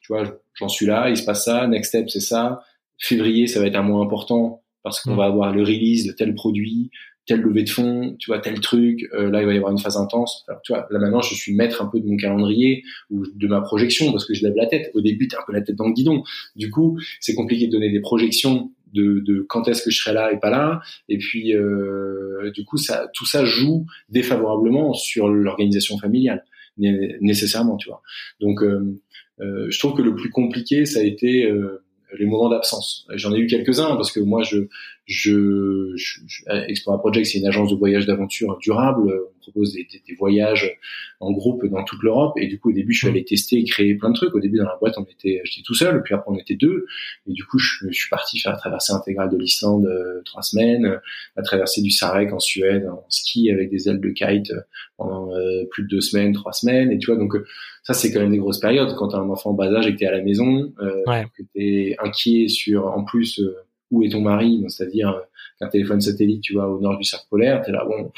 tu vois j'en suis là, il se passe ça, next step c'est ça, février ça va être un mois important parce qu'on mmh. va avoir le release de tel produit, telle levée de fonds, tu vois, tel truc, euh, là il va y avoir une phase intense. tu vois, là maintenant je suis maître un peu de mon calendrier ou de ma projection parce que je lève la tête. Au début, t'es un peu la tête dans le guidon. Du coup, c'est compliqué de donner des projections de, de quand est-ce que je serai là et pas là. Et puis, euh, du coup, ça, tout ça joue défavorablement sur l'organisation familiale, nécessairement, tu vois. Donc, euh, euh, je trouve que le plus compliqué, ça a été euh, les moments d'absence. J'en ai eu quelques-uns parce que moi, je, je, je, Explora Project, c'est une agence de voyage d'aventure durable. Propose des, des, des, voyages en groupe dans toute l'Europe. Et du coup, au début, je suis allé tester et créer plein de trucs. Au début, dans la boîte, on était, j'étais tout seul. Puis après, on était deux. Et du coup, je, je suis parti faire la traversée intégrale de l'Islande euh, trois semaines, la traversée du Sarek en Suède en ski avec des ailes de kite pendant euh, plus de deux semaines, trois semaines. Et tu vois, donc ça, c'est quand même des grosses périodes. Quand t'as un enfant en bas âge et que t'es à la maison, euh, que t'es inquiet sur, en plus, euh, où est ton mari, c'est-à-dire euh, qu'un téléphone satellite, tu vois, au nord du cercle polaire, t'es là, bon,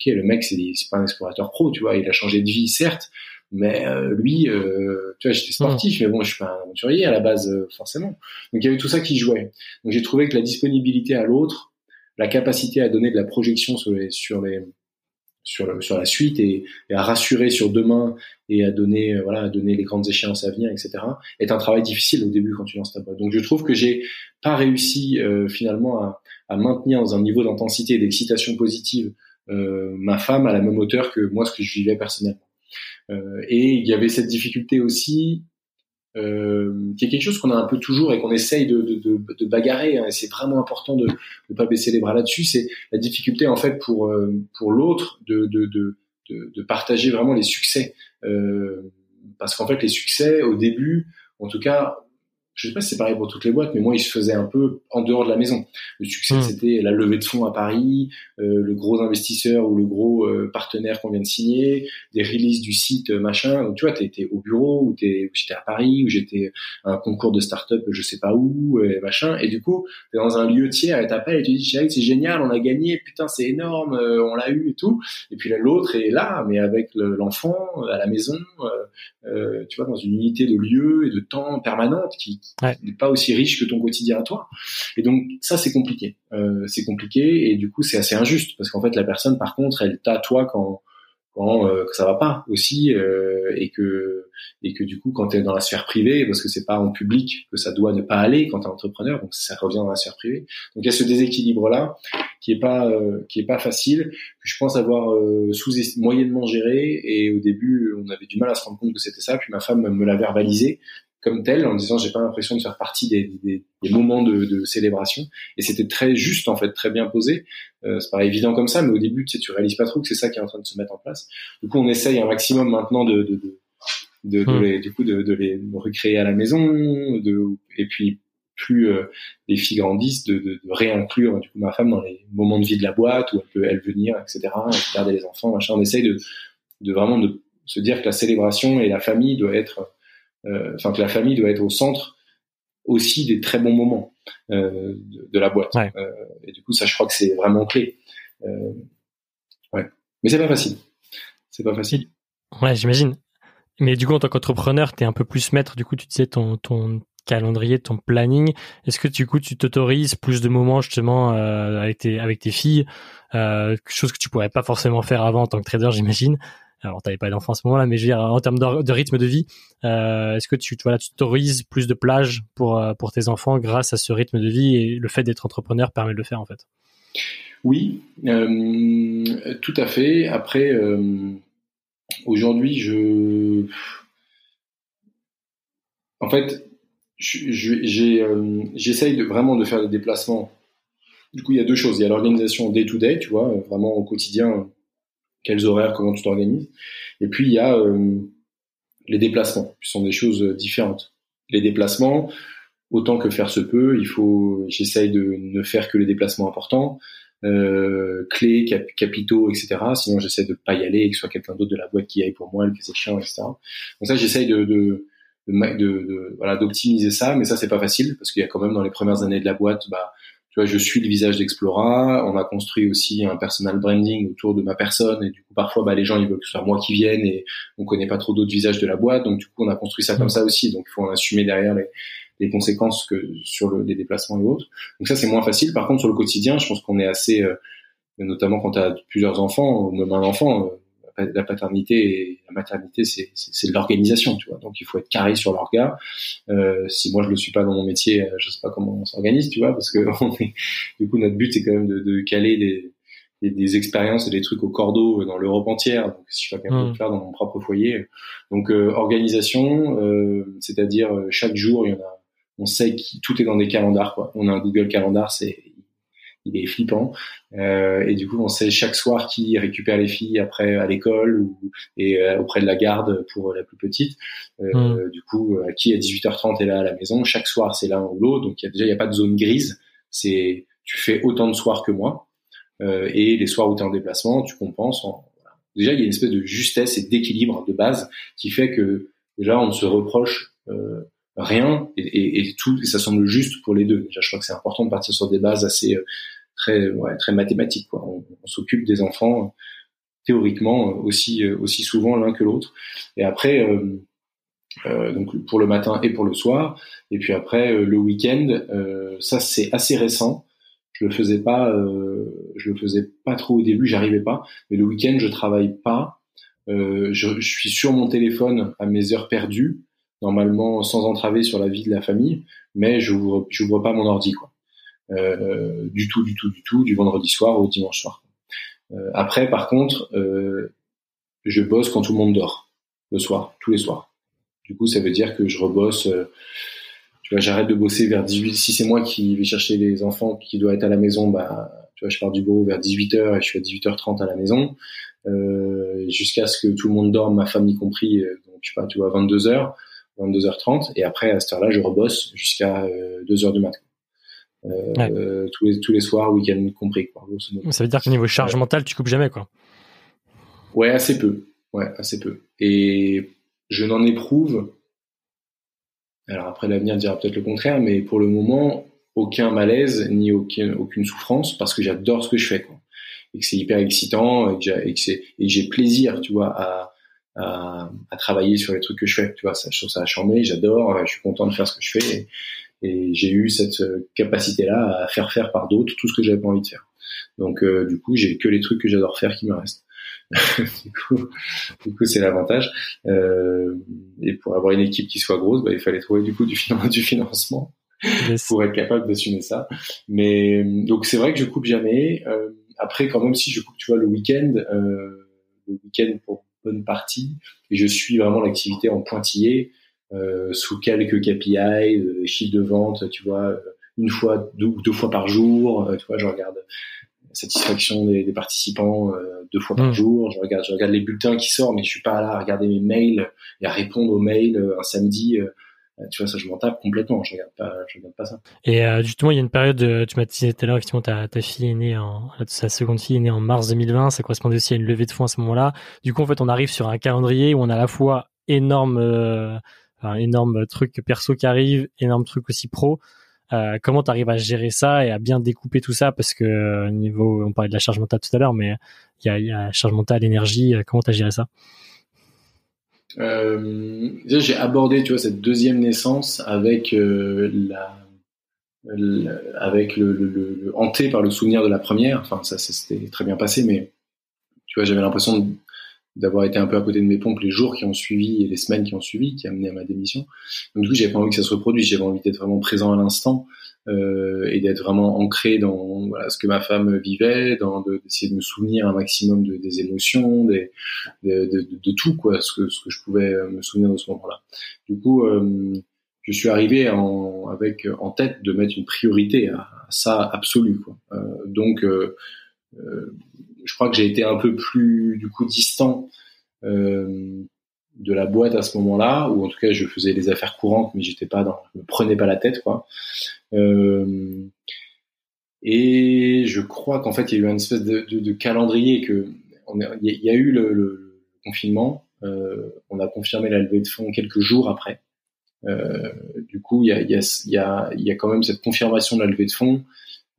ok, le mec, c'est, pas un explorateur pro, tu vois, il a changé de vie, certes, Mais lui, tu vois, j'étais sportif, mais bon, je suis pas un aventurier à la base forcément. Donc il y avait tout ça qui jouait. Donc j'ai trouvé que la disponibilité à l'autre, la capacité à donner de la projection sur les sur les sur, sur la suite et, à rassurer sur demain et à donner euh, voilà à donner les grandes échéances à venir etc est un travail difficile au début quand tu lances ta boîte donc je trouve que j'ai pas réussi euh, finalement à, à, maintenir dans un niveau d'intensité et d'excitation positive euh, ma femme à la même hauteur que moi ce que je vivais personnellement euh, et il y avait cette difficulté aussi euh, qui est quelque chose qu'on a un peu toujours et qu'on essaye de, de, de, de bagarrer. Hein, et c'est vraiment important de ne pas baisser les bras là-dessus. C'est la difficulté en fait pour euh, pour l'autre de, de, partager vraiment les succès. Euh, parce qu'en fait, les succès au début, en tout cas, je sais pas si c'est pareil pour toutes les boîtes, mais moi, il se faisait un peu en dehors de la maison. Le succès, hmm. c'était la levée de fonds à Paris, euh, le gros investisseur ou le gros euh, partenaire qu'on vient de signer, des releases du site, euh, machin. Donc, tu vois, t'étais au bureau, ou j'étais à Paris, ou j'étais à un concours de start-up, je sais pas où, et machin. Et du coup, t'es dans un lieu tiers, elle t'appelle et tu dis, c'est génial, on a gagné, putain, c'est énorme, on l'a eu et tout. Et puis là, l'autre est là, mais avec l'enfant, à la maison, tu vois, dans une unité de lieu et de temps permanente qui n'est pas aussi riche que ton quotidien à toi. Et donc ça c'est compliqué, euh, c'est compliqué et du coup c'est assez injuste parce qu'en fait la personne par contre elle t'a toi quand quand euh, que ça va pas aussi euh, et que et que du coup quand tu es dans la sphère privée parce que c'est pas en public que ça doit ne pas aller quand tu es entrepreneur donc ça revient dans la sphère privée. Donc il y a ce déséquilibre là qui est pas euh, qui est pas facile que je pense avoir euh, sous moyennement géré. Et au début on avait du mal à se rendre compte que c'était ça. Puis ma femme me l'a verbalisé comme tel en disant j'ai pas l'impression de faire partie des, des, des moments de, de, célébration. Et c'était très juste en fait très bien posé. Euh, c'est pas évident comme ça mais au début tu sais tu réalises pas trop que c'est ça qui est en train de se mettre en place. Du coup on essaye un maximum maintenant de, de, de, de, de hmm. les, du coup de, de, les recréer à la maison de et puis plus euh, les filles grandissent de, de, de, réinclure du coup ma femme dans les moments de vie de la boîte où elle peut elle venir etc garder les enfants machin. On essaye de de vraiment de se dire que la célébration et la famille doit être enfin que la famille doit être au centre aussi des très bons moments euh, de, la boîte. Euh, et du coup, ça, je crois que c'est vraiment clé. ouais, mais c'est pas facile. C'est pas facile. Ouais, j'imagine. Mais du coup, en tant qu'entrepreneur, tu es un peu plus maître. Du coup, tu disais ton, ton calendrier, ton planning. Est-ce que du coup, tu t'autorises plus de moments justement avec tes avec tes filles, euh, chose que tu pourrais pas forcément faire avant en tant que trader, j'imagine alors t'avais pas d'enfant à ce moment-là, mais je veux dire en termes de, rythme de vie, euh, est-ce que tu tu plus de plages pour euh, pour tes enfants grâce à ce rythme de vie et le fait d'être entrepreneur permet de le faire en fait? Oui, euh, tout à fait. Après, aujourd'hui, je, en fait, j'essaye vraiment de faire des déplacements. Du coup, il y a deux choses. Il y a l'organisation day to day, tu vois, vraiment au quotidien quels horaires, comment tu t'organises. Et puis il y a euh, les déplacements, qui sont des choses différentes. Les déplacements, autant que faire se peut, il faut, j'essaye de ne faire que les déplacements importants, euh, clés, capitaux, etc. Sinon, j'essaie de pas y aller et que ce soit quelqu'un d'autre de la boîte qui aille pour moi, le cas chiant, etc. Donc ça, j'essaye de, de, de, voilà, d'optimiser ça, mais ça, c'est pas facile parce qu'il y a quand même dans les premières années de la boîte, bah, tu vois, je suis le visage d'Explora. On a construit aussi un personal branding autour de ma personne et du coup parfois bah, les gens ils veulent que ce soit moi qui vienne et on connaît pas trop d'autres visages de la boîte donc du coup on a construit ça comme ça aussi donc il faut en assumer derrière les, les conséquences que sur le, les déplacements et autres. Donc ça c'est moins facile. Par contre sur le quotidien je pense qu'on est assez euh, notamment quand tu as plusieurs enfants ou même un enfant euh, la paternité et la maternité, c'est, c'est, de l'organisation, tu vois. Donc il faut être carré sur l'orga. Euh, si moi je le suis pas dans mon métier, euh, je sais pas comment on s'organise, tu vois, parce que du coup notre but c'est quand même de, de caler des, des, des, expériences et des trucs au cordeau dans l'Europe entière. Donc si je suis pas capable de le faire dans mon propre foyer, donc euh, organisation, euh, c'est-à-dire euh, chaque jour il y en a on sait que tout est dans des calendars quoi. On a un Google Calendar, c'est il est flippant. Euh, et du coup, on sait chaque soir qui récupère les filles après à l'école ou et euh, auprès de la garde pour la plus petite. Euh, hmm. Du coup, euh, qui à 18h30 est là à la maison. Chaque soir, c'est l'un ou l'autre. Donc, y a, déjà, il n'y a pas de zone grise. C'est tu fais autant de soirs que moi. Euh, et les soirs où tu es en déplacement, tu compenses. Déjà, il y a une espèce de justesse et d'équilibre de base qui fait que déjà, on ne se reproche rien et, tout et ça semble juste pour les deux. Déjà, je crois que c'est important de partir sur des bases assez très ouais, très mathématiques. Quoi. On, s'occupe des enfants. théoriquement aussi aussi souvent l'un que l'autre. Et après, donc pour le matin et pour le soir. Et puis après le week-end, ça c'est assez récent. Je le faisais pas, je le faisais pas trop au début, j'arrivais pas. Mais le week-end, je travaille pas. Je, je, suis sur mon téléphone à mes heures perdues normalement sans entraver sur la vie de la famille, mais je n'ouvre j'ouvre pas mon ordi quoi. Euh, du tout, du tout, du tout, du vendredi soir au dimanche soir. Euh, après, par contre, euh, je bosse quand tout le monde dort, le soir, tous les soirs. Du coup, ça veut dire que je rebosse. tu vois, j'arrête de bosser vers 18. Si c'est moi qui vais chercher les enfants qui doivent être à la maison, bah, tu vois, je pars du bureau vers 18h et je suis à 18h30 à la maison, jusqu'à ce que tout le monde dorme, ma famille compris. donc, je sais pas, tu vois, 22h. 22h30 et après à cette heure-là je rebosse jusqu'à 2h euh, du matin. Euh, tous les tous les soirs, week-end compris quoi. Ça veut dire que niveau charge mentale, tu coupes jamais quoi. Ouais, assez peu. Ouais, assez peu. Et je n'en éprouve. Alors après l'avenir dira peut-être le contraire, mais pour le moment aucun malaise ni aucune, aucune souffrance parce que j'adore ce que je fais quoi. Et que c'est hyper excitant et que j'ai plaisir, tu vois, à, à, à, travailler sur les trucs que je fais. Tu vois, ça, je trouve ça chambé, j'adore, je suis content de faire ce que je fais et, et j'ai eu cette euh, capacité-là à faire faire par d'autres tout ce que j'avais pas envie de faire. Donc euh, du coup, j'ai que les trucs que j'adore faire qui me restent. du coup, du coup, c'est l'avantage. Euh, et pour avoir une équipe qui soit grosse, bah, il fallait trouver du coup du, du financement pour être capable d'assumer ça. Mais donc c'est vrai que je coupe jamais. Euh, après, quand même, si je coupe, tu vois, le week-end, euh, le week-end pour bonne partie. Et je suis vraiment l'activité en pointillé, euh, sous quelques KPI, euh, chiffres de vente, tu vois, euh, une fois, deux, deux fois par jour. Euh, tu vois, je regarde la satisfaction des, des participants euh, deux fois par mmh. jour. Je regarde, je regarde les bulletins qui sortent, mais je suis pas là à regarder mes mails et à répondre aux mails un samedi euh, tu vois, ça, je m'en tape complètement. Je regarde pas, je regarde pas ça. Et euh, justement, il y a une période, euh, tu m'as dit tout à l'heure, effectivement, ta, ta fille est née en, sa seconde fille est née en mars 2020. Ça correspondait aussi à une levée de fonds à ce moment-là. Du coup, en fait, on arrive sur un calendrier où on a à la fois énorme, euh, un énorme truc perso qui arrive, énorme truc aussi pro. Euh, comment tu arrives à gérer ça et à bien découper tout ça? Parce que niveau, on parlait de la charge mentale tout à l'heure, mais il y a, y a charge mentale, énergie. Comment tu as géré ça? euh, j'ai abordé, tu vois, cette deuxième naissance avec euh, la, avec le, le, le, hanté par le souvenir de la première. Enfin, ça, s'était très bien passé, mais tu vois, j'avais l'impression d'avoir été un peu à côté de mes pompes les jours qui ont suivi et les semaines qui ont suivi, qui a amené à ma démission. Donc, du coup, j'avais pas envie que ça se reproduise. J'avais envie d'être vraiment présent à l'instant euh, et d'être vraiment ancré dans voilà, ce que ma femme vivait, d'essayer de, me souvenir un maximum de, des émotions, des, de, de, de, tout quoi, ce que, ce que je pouvais me souvenir de ce moment-là. Du coup, euh, je suis arrivé en, avec en tête de mettre une priorité à, ça absolu. Quoi. Euh, donc, euh, euh, je crois que j'ai été un peu plus du coup distant euh, de la boîte à ce moment-là, ou en tout cas je faisais des affaires courantes, mais j'étais pas dans, je me prenais pas la tête quoi. Euh, et je crois qu'en fait il y a eu une espèce de, calendrier que il y, a eu le, confinement, euh, on a confirmé la levée de fonds quelques jours après. Du coup, il y a quand même cette confirmation de la levée de fonds,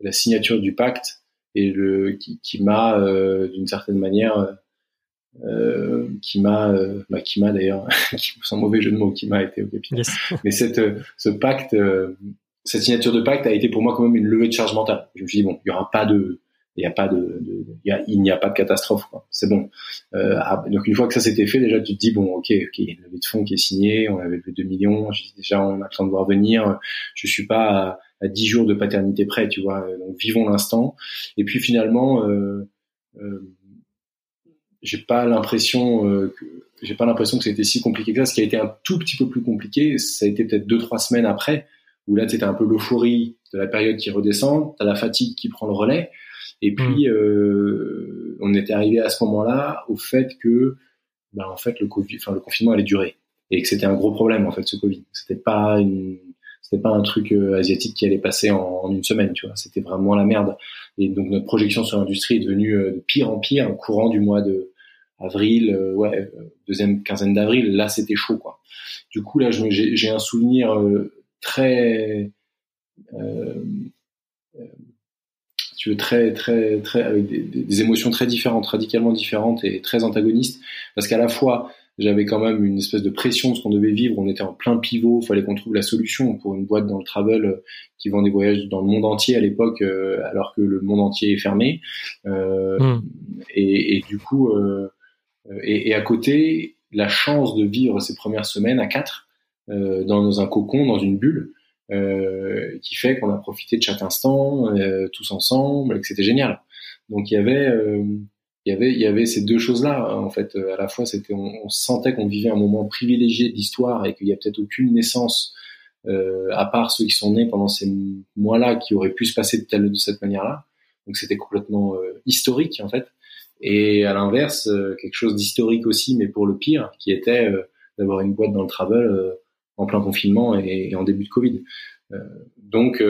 la signature du pacte, et le qui, qui m'a euh, d'une certaine manière euh, qui m'a euh, bah, qui m'a d'ailleurs sans mauvais jeu de mots qui m'a été au capital. Mais cette ce pacte euh, cette signature de pacte a été pour moi quand même une levée de charge mentale. Je me suis dit bon il y aura pas de il n'y a pas de, de y a, il n'y a pas de catastrophe c'est bon. Euh, ah, donc une fois que ça s'était fait déjà tu te dis bon ok ok il y a une levée de fonds qui est signée on avait levé 2 millions déjà on a le temps de voir venir. Je suis pas à, à 10 jours de paternité près tu vois donc vivons l'instant et puis finalement euh, euh, j'ai pas l'impression euh, que j'ai pas l'impression que c'était si compliqué que ça. Ce qui a été un tout petit peu plus compliqué, ça a été peut-être deux trois semaines après, où là c'était un peu l'euphorie de la période qui redescend, t'as la fatigue qui prend le relais, et puis mmh. euh, on était arrivé à ce moment-là au fait que, bah, en fait le Covid, le confinement allait durer, et que c'était un gros problème en fait ce Covid. C'était pas une c'était pas un truc euh, asiatique qui allait passer en, en, une semaine, tu vois. C'était vraiment la merde. Et donc notre projection sur l'industrie est devenue euh, de pire en pire au courant du mois de avril, euh, ouais, deuxième quinzaine d'avril. Là, c'était chaud, quoi. Du coup, là, j'ai un souvenir très, tu veux, très, très, très, avec des, émotions très différentes, radicalement différentes et très antagonistes, parce qu'à la fois, j'avais quand même une espèce de pression de ce qu'on devait vivre. On était en plein pivot, il fallait qu'on trouve la solution pour une boîte dans le travel euh, qui vend des voyages dans le monde entier à l'époque, euh, alors que le monde entier est fermé. Euh, hmm. et, et, du coup, et, et, à côté, la chance de vivre ces premières semaines à quatre dans un cocon, dans une bulle, qui fait qu'on a profité de chaque instant, tous ensemble, et que c'était génial. Donc il y avait il y avait il y avait ces deux choses là en fait. À la fois c'était on, sentait qu'on vivait un moment privilégié d'histoire et qu'il y a peut-être aucune naissance euh, à part ceux qui sont nés pendant ces mois-là qui auraient pu se passer de telle de cette manière-là. Donc c'était complètement euh, historique en fait. Et à l'inverse euh, quelque chose d'historique aussi mais pour le pire qui était euh, d'avoir une boîte dans le travel euh, en plein confinement et, et, en début de Covid. Donc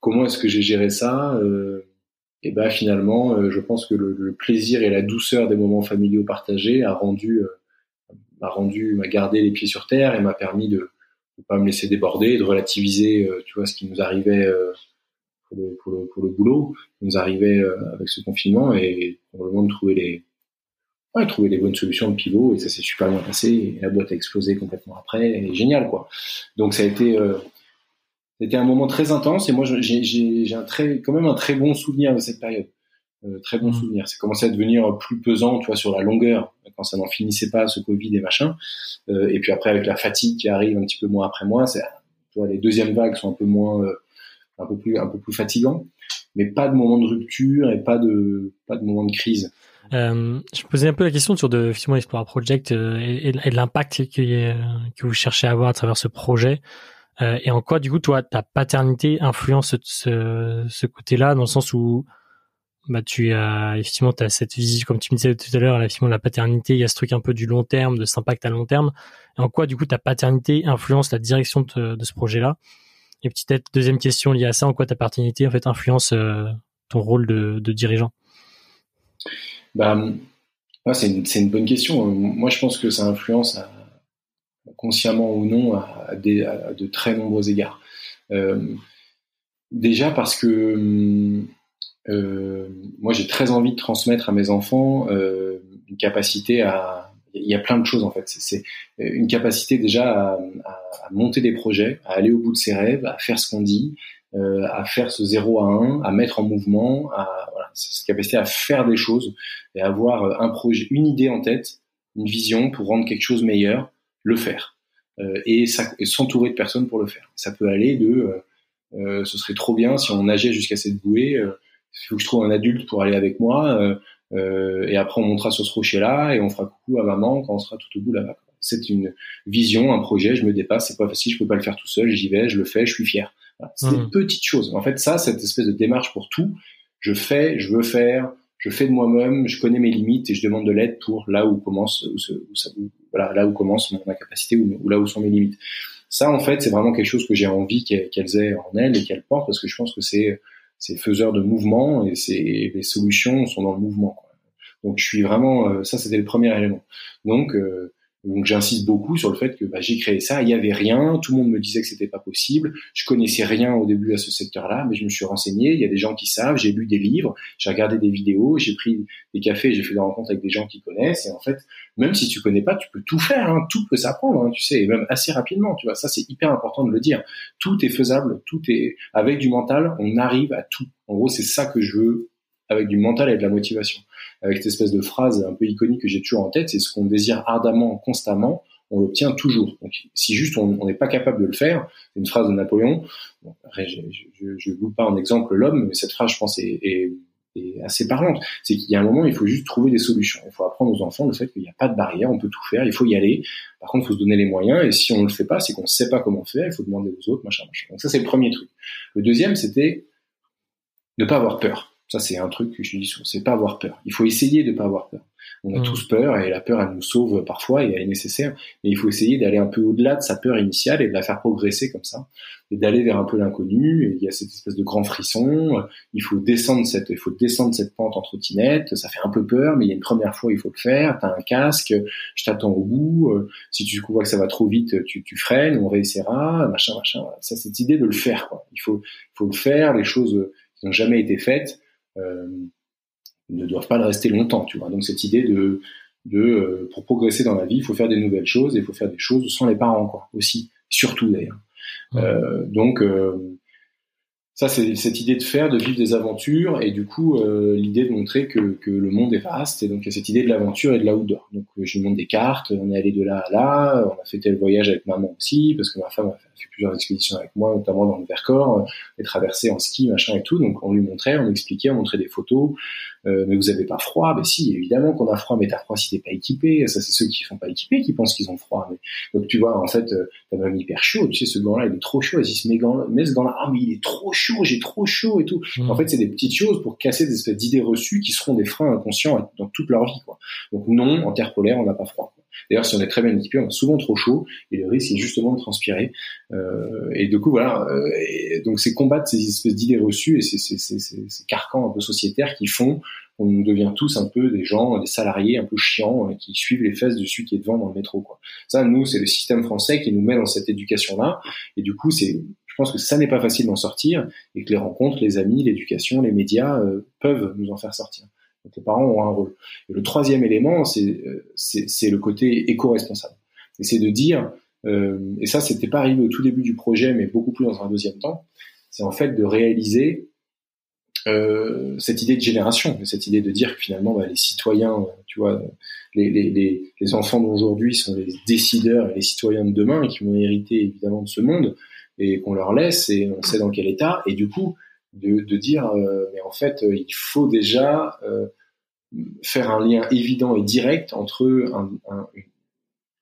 comment est-ce que j'ai géré ça? Et ben finalement, euh, je pense que le, plaisir et la douceur des moments familiaux partagés a rendu, euh, m'a rendu, m'a gardé les pieds sur terre et m'a permis de ne pas me laisser déborder, de relativiser, euh, tu vois, ce qui nous arrivait pour le, pour, le, pour, le, boulot, qui nous arrivait avec ce confinement et probablement de trouver les, ouais, trouver les bonnes solutions de pivot et ça s'est super bien passé la boîte a explosé complètement après et génial quoi. Donc ça a été c'était un moment très intense et moi j'ai un très quand même un très bon souvenir de cette période. Euh, très bon mmh. souvenir. C'est commencé à devenir plus pesant, tu vois, sur la longueur, quand ça n'en finissait pas, ce Covid et machin. Euh, et puis après, avec la fatigue qui arrive un petit peu moins après moi, c'est, tu vois, les deuxièmes vagues sont un peu moins, euh, un peu plus, un peu plus fatigants, mais pas de moment de rupture et pas de, pas de moment de crise. Euh, je posais un peu la question sur de effectivement Explorer Project et, l'impact que, que vous cherchez à avoir à travers ce projet. Euh, et en quoi, du coup, toi, ta paternité influence ce, côté-là, dans le sens où bah, tu as effectivement as cette vision, comme tu me disais tout à l'heure, effectivement, la paternité, il y a ce truc un peu du long terme, de cet impact à long terme. Et en quoi, du coup, ta paternité influence la direction de, ce projet-là? Et peut-être deuxième question liée à ça, en quoi ta paternité en fait influence euh, ton rôle de, dirigeant? Bah, c'est une, bonne question. Moi, je pense que ça influence à, consciemment ou non, à, à de très nombreux égards. Euh, déjà parce que euh, moi j'ai très envie de transmettre à mes enfants euh, une capacité à il y a plein de choses en fait c'est une capacité déjà à, à, à, monter des projets à aller au bout de ses rêves à faire ce qu'on dit à faire ce 0 à 1 à mettre en mouvement à cette capacité à faire des choses et avoir un projet une idée en tête une vision pour rendre quelque chose meilleur le faire euh, et, s'entourer de personnes pour le faire. Ça peut aller de euh, euh, ce serait trop bien si on nageait jusqu'à cette bouée. il faut que je trouve un adulte pour aller avec moi. et après, on montera sur ce rocher-là et on fera coucou à maman quand on sera tout au bout là-bas. C'est une vision, un projet. Je me dépasse. C'est pas facile. Je peux pas le faire tout seul. J'y vais. Je le fais. Je suis fier. C'est des mmh. petites choses. En fait, ça, cette espèce de démarche pour tout. Je fais. Je veux faire je fais de moi-même, je connais mes limites et je demande de l'aide pour là où commence, où, où, ça, voilà, là où commence ma capacité ou, là où sont mes limites. Ça, en fait, c'est vraiment quelque chose que j'ai envie qu'elles aient en elles et qu'elles portent parce que je pense que c'est c'est faiseur de mouvement et c'est les solutions sont dans le mouvement. Donc, je suis vraiment euh, ça, c'était le premier élément. Donc euh, donc j'insiste beaucoup sur le fait que bah, j'ai créé ça, il y avait rien, tout le monde me disait que c'était pas possible, je connaissais rien au début à ce secteur-là, mais je me suis renseigné, il y a des gens qui savent, j'ai lu des livres, j'ai regardé des vidéos, j'ai pris des cafés, j'ai fait des rencontres avec des gens qui connaissent, et en fait, même si tu connais pas, tu peux tout faire, hein, tout peut s'apprendre, hein, tu sais, et même assez rapidement, tu vois, ça c'est hyper important de le dire. Tout est faisable, tout est avec du mental, on arrive à tout. En gros, c'est ça que je veux avec du mental et de la motivation avec cette espèce de phrase un peu iconique que j'ai toujours en tête, c'est ce qu'on désire ardemment, constamment, on l'obtient toujours. Donc, si juste on n'est pas capable de le faire, c'est une phrase de Napoléon. Je ne loupe pas en exemple l'homme, mais cette phrase, je pense, est, est, est assez parlante. C'est qu'il y a un moment, il faut juste trouver des solutions. Il faut apprendre aux enfants le fait qu'il n'y a pas de barrière, on peut tout faire, il faut y aller. Par contre, il faut se donner les moyens. Et si on ne le fait pas, c'est qu'on ne sait pas comment faire. Il faut demander aux autres, machin, machin. Donc ça, c'est le premier truc. Le deuxième, c'était ne pas avoir peur. Ça, c'est un truc que je dis souvent, c'est pas avoir peur. Il faut essayer de pas avoir peur. On a mmh. tous peur et la peur, elle nous sauve parfois et elle est nécessaire. Mais il faut essayer d'aller un peu au-delà de sa peur initiale et de la faire progresser comme ça et d'aller vers un peu l'inconnu. Il y a cette espèce de grand frisson. Il faut descendre cette, il faut descendre cette pente en trottinette. Ça fait un peu peur, mais il y a une première fois, il faut le faire. T'as un casque. Je t'attends au bout. Si tu vois que ça va trop vite, tu, tu freines. On réessayera. Machin, machin. Ça, cette idée de le faire. Quoi. Il faut, il faut le faire. Les choses qui n'ont jamais été faites ne doivent pas le rester longtemps, tu vois. Donc cette idée de de pour progresser dans la vie, il faut faire des nouvelles choses et il faut faire des choses sans les parents, quoi, aussi, surtout d'ailleurs. donc ça, c'est cette idée de faire, de vivre des aventures, et du coup, euh, l'idée de montrer que, le monde est vaste, et donc cette idée de l'aventure et de l'outdoor. Donc, euh, je lui montre des cartes, on est allé de là à là, on a fait tel voyage avec maman aussi, parce que ma femme a fait plusieurs expéditions avec moi, notamment dans le Vercors, des traversées en ski, machin et tout. Donc, on lui montrait, on expliquait, on montrait des photos. Euh, mais vous avez pas froid? Ben si, évidemment qu'on a froid, mais t'as froid si t'es pas équipé. Ça, c'est ceux qui sont pas équipés qui pensent qu'ils ont froid. Mais, donc, tu vois, en fait, t'as même hyper chaud. Tu sais, ce gant-là, il est trop chaud. Elle dit, mais, mais ce gant-là, ah, mais il est trop chaud, j'ai trop chaud et tout. Mmh. En fait, c'est des petites choses pour casser des espèces d'idées reçues qui seront des freins inconscients dans toute leur vie, quoi. Donc, non, en terre polaire, on n'a pas froid. D'ailleurs, si on est très bien équipé, on a souvent trop chaud et le risque est justement de transpirer. Euh, et du coup, voilà. Euh, et donc, c'est combattre ces espèces d'idées reçues et ces, ces, ces, ces, carcans un peu sociétaires qui font qu'on devient tous un peu des gens, des salariés un peu chiants euh, qui suivent les fesses de celui qui est devant dans le métro. Quoi. Ça, nous, c'est le système français qui nous met dans cette éducation-là. Et du coup, c'est je pense que ça n'est pas facile d'en sortir et que les rencontres, les amis, l'éducation, les médias euh, peuvent nous en faire sortir. Donc les parents ont un rôle. Et le troisième élément, euh, c'est le côté éco-responsable. Et c'est de dire, euh, et ça, c'était pas arrivé au tout début du projet, mais beaucoup plus dans un deuxième temps, c'est en fait de réaliser euh, cette idée de génération, cette idée de dire que finalement, bah, les citoyens, tu vois, les enfants d'aujourd'hui sont les décideurs et les citoyens de demain qui vont hériter évidemment de ce monde et qu'on leur laisse et on sait dans quel état. Et du coup, de, dire euh, mais en fait euh, il faut déjà euh, faire un lien évident et direct entre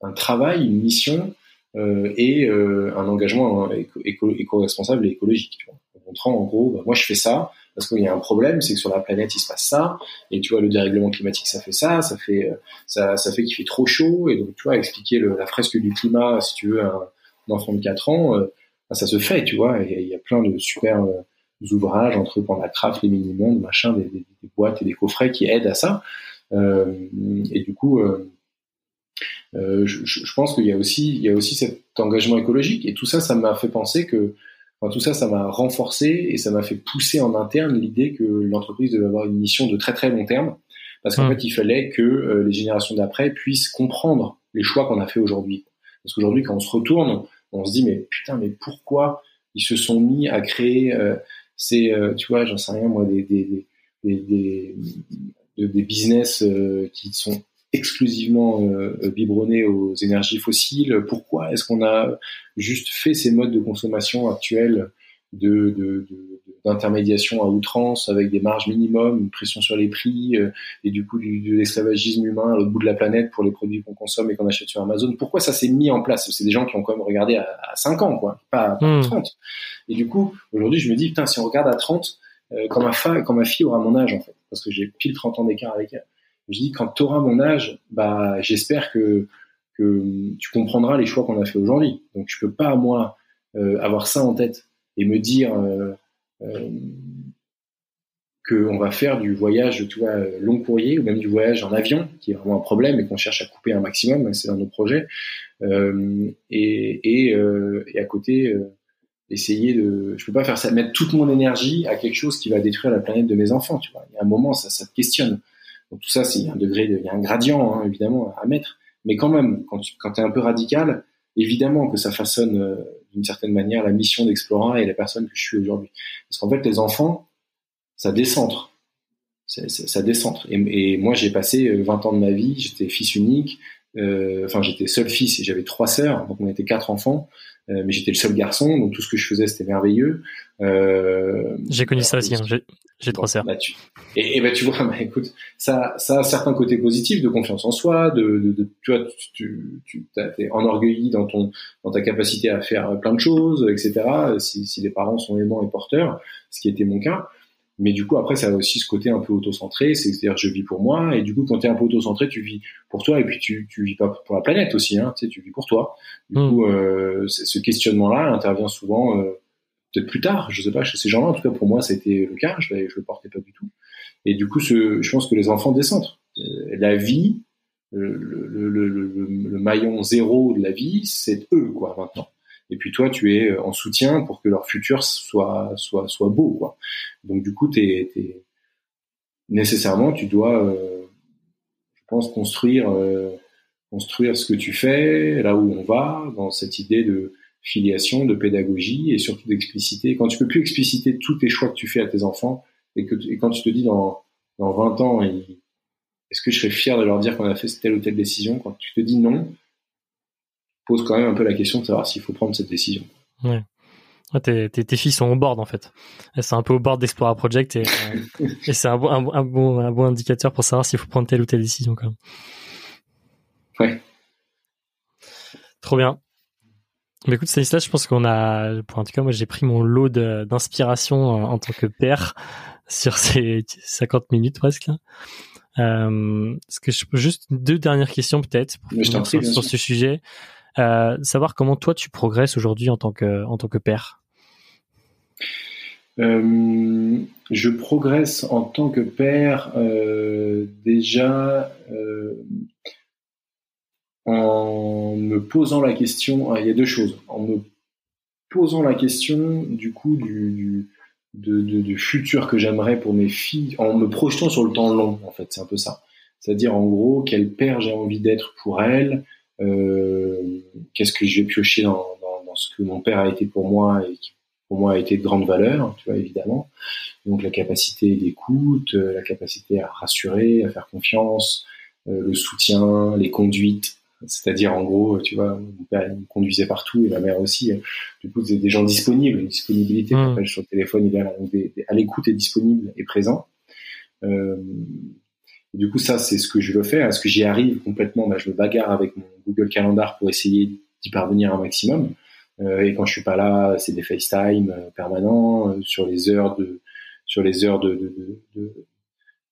un, travail, une mission et un engagement éco-responsable et écologique. En montrant en gros, bah, moi je fais ça parce qu'il y a un problème, c'est que sur la planète il se passe ça, et tu vois le dérèglement climatique ça fait ça, ça fait ça, fait qu'il fait trop chaud, et donc tu vois expliquer la fresque du climat si tu veux à un, enfant de 4 ans, ça se fait, tu vois, il y, a plein de super ouvrages entre Craft, les mini-mondes, machin, des, des, des, boîtes et des coffrets qui aident à ça. Euh, et du coup, euh, euh, je, je, pense qu'il y a aussi, il y a aussi cet engagement écologique. Et tout ça, ça m'a fait penser que, enfin, tout ça, ça m'a renforcé et ça m'a fait pousser en interne l'idée que l'entreprise devait avoir une mission de très très long terme, parce qu'en mmh. fait, il fallait que euh, les générations d'après puissent comprendre les choix qu'on a fait aujourd'hui. Parce qu'aujourd'hui, quand on se retourne, on se dit mais putain, mais pourquoi ils se sont mis à créer euh, c'est, euh, tu vois, j'en sais rien, moi, des, des, des, des, des business euh, qui sont exclusivement euh, biberonnés aux énergies fossiles. Pourquoi est-ce qu'on a juste fait ces modes de consommation actuels de, de, d'intermédiation à outrance avec des marges minimum, une pression sur les prix euh, et du coup du, de l'esclavagisme humain à l'autre bout de la planète pour les produits qu'on consomme et qu'on achète sur Amazon. Pourquoi ça s'est mis en place? C'est des gens qui ont quand même regardé à, à 5 ans, quoi, pas, à 30. Hmm. Et du coup, aujourd'hui, je me dis, putain, si on regarde à 30, euh, quand, ma femme, quand ma fille aura mon âge, en fait, parce que j'ai pile 30 ans d'écart avec elle, je dis, quand tu auras mon âge, bah, j'espère que, que tu comprendras les choix qu'on a fait aujourd'hui. Donc, je peux pas, moi, euh, avoir ça en tête et me dire euh, euh, qu'on va faire du voyage tu vois, long courrier ou même du voyage en avion, qui est vraiment un problème et qu'on cherche à couper un maximum, c'est dans nos projets. Euh, et, à côté, essayer de, je peux pas faire ça, mettre toute mon énergie à quelque chose qui va détruire la planète de mes enfants. Tu vois, il y a un moment, ça, te questionne. Donc tout ça, c'est un degré, de, il y a un gradient hein, évidemment à mettre, mais quand même, quand tu es un peu radical, évidemment que ça façonne d'une certaine manière la mission d'Explora et la personne que je suis aujourd'hui. Parce qu'en fait, les enfants, ça décentre. Ça, ça, décentre. Et, moi, j'ai passé 20 euh, ans de ma vie, j'étais fils unique, enfin j'étais seul fils et j'avais trois sœurs, donc on était quatre enfants. Euh, mais j'étais le seul garçon, donc tout ce que je faisais c'était merveilleux. Euh, j'ai connu ça aussi, hein. j'ai trois sœurs. Bah, et, et bah, tu vois, bah, écoute, ça, ça a certains côtés positifs de confiance en soi, de, de, de tu vois, tu, tu es enorgueilli dans ton, dans ta capacité à faire plein de choses, etc. Si, si les parents sont aimants et porteurs, ce qui était mon cas. Mais du coup, après, ça a aussi ce côté un peu auto-centré, c'est-à-dire je vis pour moi, et du coup, quand tu es un peu auto-centré, tu vis pour toi, et puis tu, tu vis pas pour la planète aussi, hein, tu sais, tu vis pour toi. Du hmm. coup, euh, ce questionnement-là intervient souvent, euh, peut-être plus tard, je sais pas, chez ces gens-là, en tout cas pour moi, c'était le cas, je, je le portais pas du tout. Et du coup, ce, je pense que les enfants descendent. Euh, la vie, le, le, le, le, maillon zéro de la vie, c'est eux, quoi, maintenant et puis toi tu es en soutien pour que leur futur soit soit soit beau quoi donc du coup t'es nécessairement, tu dois, je pense, construire, construire ce que tu fais, là où on va, dans cette idée de filiation, de pédagogie et surtout d'expliciter. Quand tu peux plus expliciter tous tes choix que tu fais à tes enfants et que et quand tu te dis dans, dans 20 ans, est-ce que je serais fier de leur dire qu'on a fait telle ou telle décision Quand tu te dis non, pose quand même un peu la question de savoir s'il faut prendre cette décision. Ouais. tes, tes, filles sont au board en fait. Elles sont un peu au board d'Explora Project et, euh, et c'est un, bon, un, bon, un bon indicateur pour savoir s'il faut prendre telle ou telle décision quand même. Ouais. Trop bien. Mais écoute, Stanislas, je pense qu'on a, pour en tout cas, moi, j'ai pris mon lot d'inspiration en tant que père sur ces 50 minutes presque. Euh, ce que je, juste deux dernières questions peut-être sur, sur ce sujet? Euh, savoir comment toi tu progresses aujourd'hui en tant que en tant que père. Euh, je progresse en tant que père euh, déjà en me posant la question, ah, il y a deux choses, en me posant la question du coup du, du, du futur que j'aimerais pour mes filles, en me projetant sur le temps long en fait, c'est un peu ça. C'est-à-dire en gros quel père j'ai envie d'être pour elles, qu'est-ce que je vais piocher dans, dans, dans, ce que mon père a été pour moi et qui pour moi a été de grande valeur, tu vois évidemment. Donc la capacité d'écoute, euh, la capacité à rassurer, à faire confiance, euh, le soutien, les conduites, c'est-à-dire, en gros, tu vois, mon père me conduisait partout et ma mère aussi. Du coup, c'est des gens disponibles, une disponibilité. Mmh. sur le téléphone, il est à l'écoute et disponible et présent. Euh, du coup, ça, c'est ce que je veux faire. Est-ce que j'y arrive complètement? Bah, Je me bagarre avec mon Google Calendar pour essayer d'y parvenir un maximum. Euh, et quand je suis pas là, c'est des FaceTime euh, permanents euh, sur les heures de sur les heures de, de, de,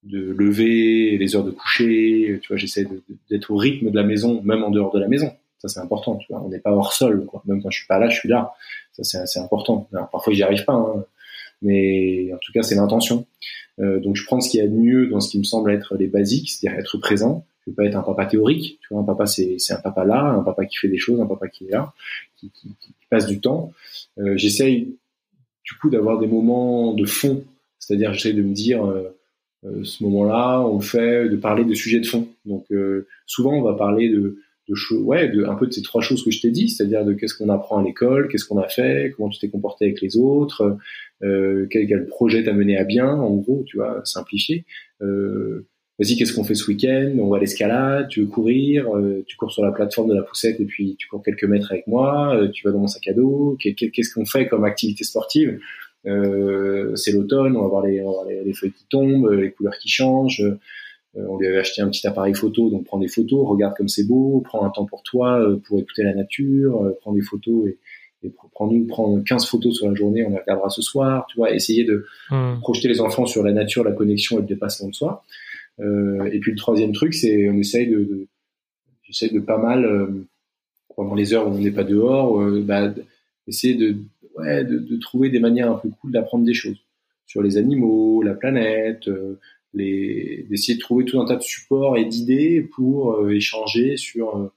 de lever, les heures de coucher. Tu vois, j'essaie d'être au rythme de la maison, même en dehors de la maison. Ça, c'est important. Tu vois, on n'est pas hors sol. Quoi. Même quand je suis pas là, je suis là. Ça, c'est important. Alors, parfois, j'y arrive pas, hein, mais en tout cas, c'est l'intention. Euh, donc, je prends ce qu'il y a de mieux dans ce qui me semble être les basiques, c'est-à-dire être présent. Je veux pas être un papa théorique. Tu vois, un papa, c'est un papa là, un papa qui fait des choses, un papa qui est là, qui, qui, qui passe du temps. Euh, j'essaye, du coup, d'avoir des moments de fond. C'est-à-dire, j'essaie de me dire, euh, euh, ce moment-là, on fait de parler de sujets de fond. Donc euh, souvent, on va parler de, de choses, ouais, de un peu de ces trois choses que je t'ai dit, c'est-à-dire de qu'est-ce qu'on apprend à l'école, qu'est-ce qu'on a fait, comment tu t'es comporté avec les autres, euh, quel, quel projet t'a mené à bien, en gros, tu vois, simplifié. Euh, Vas-y, qu'est-ce qu'on fait ce week-end? On va à l'escalade, tu veux courir, tu cours sur la plateforme de la poussette et puis tu cours quelques mètres avec moi, tu vas dans mon sac à dos, qu'est-ce qu'on fait comme activité sportive? Euh, c'est l'automne, on va voir les, les, feuilles qui tombent, les couleurs qui changent. Euh, on lui avait acheté un petit appareil photo, donc prends des photos, regarde comme c'est beau, prends un temps pour toi, euh, pour écouter la nature, prends des photos et, et prends-nous, prends 15 photos sur la journée, on les regardera ce soir, tu vois, essayer de hmm. projeter les enfants sur la nature, la connexion et le dépassement de soi. Euh, et puis le troisième truc, c'est on essaye de, de j'essaie de pas mal pendant les heures où on n'est pas dehors, bah, essayer de ouais, de, de, trouver des manières un peu cool d'apprendre des choses sur les animaux, la planète, euh, les, d'essayer de trouver tout un tas de supports et d'idées pour euh, échanger sur euh,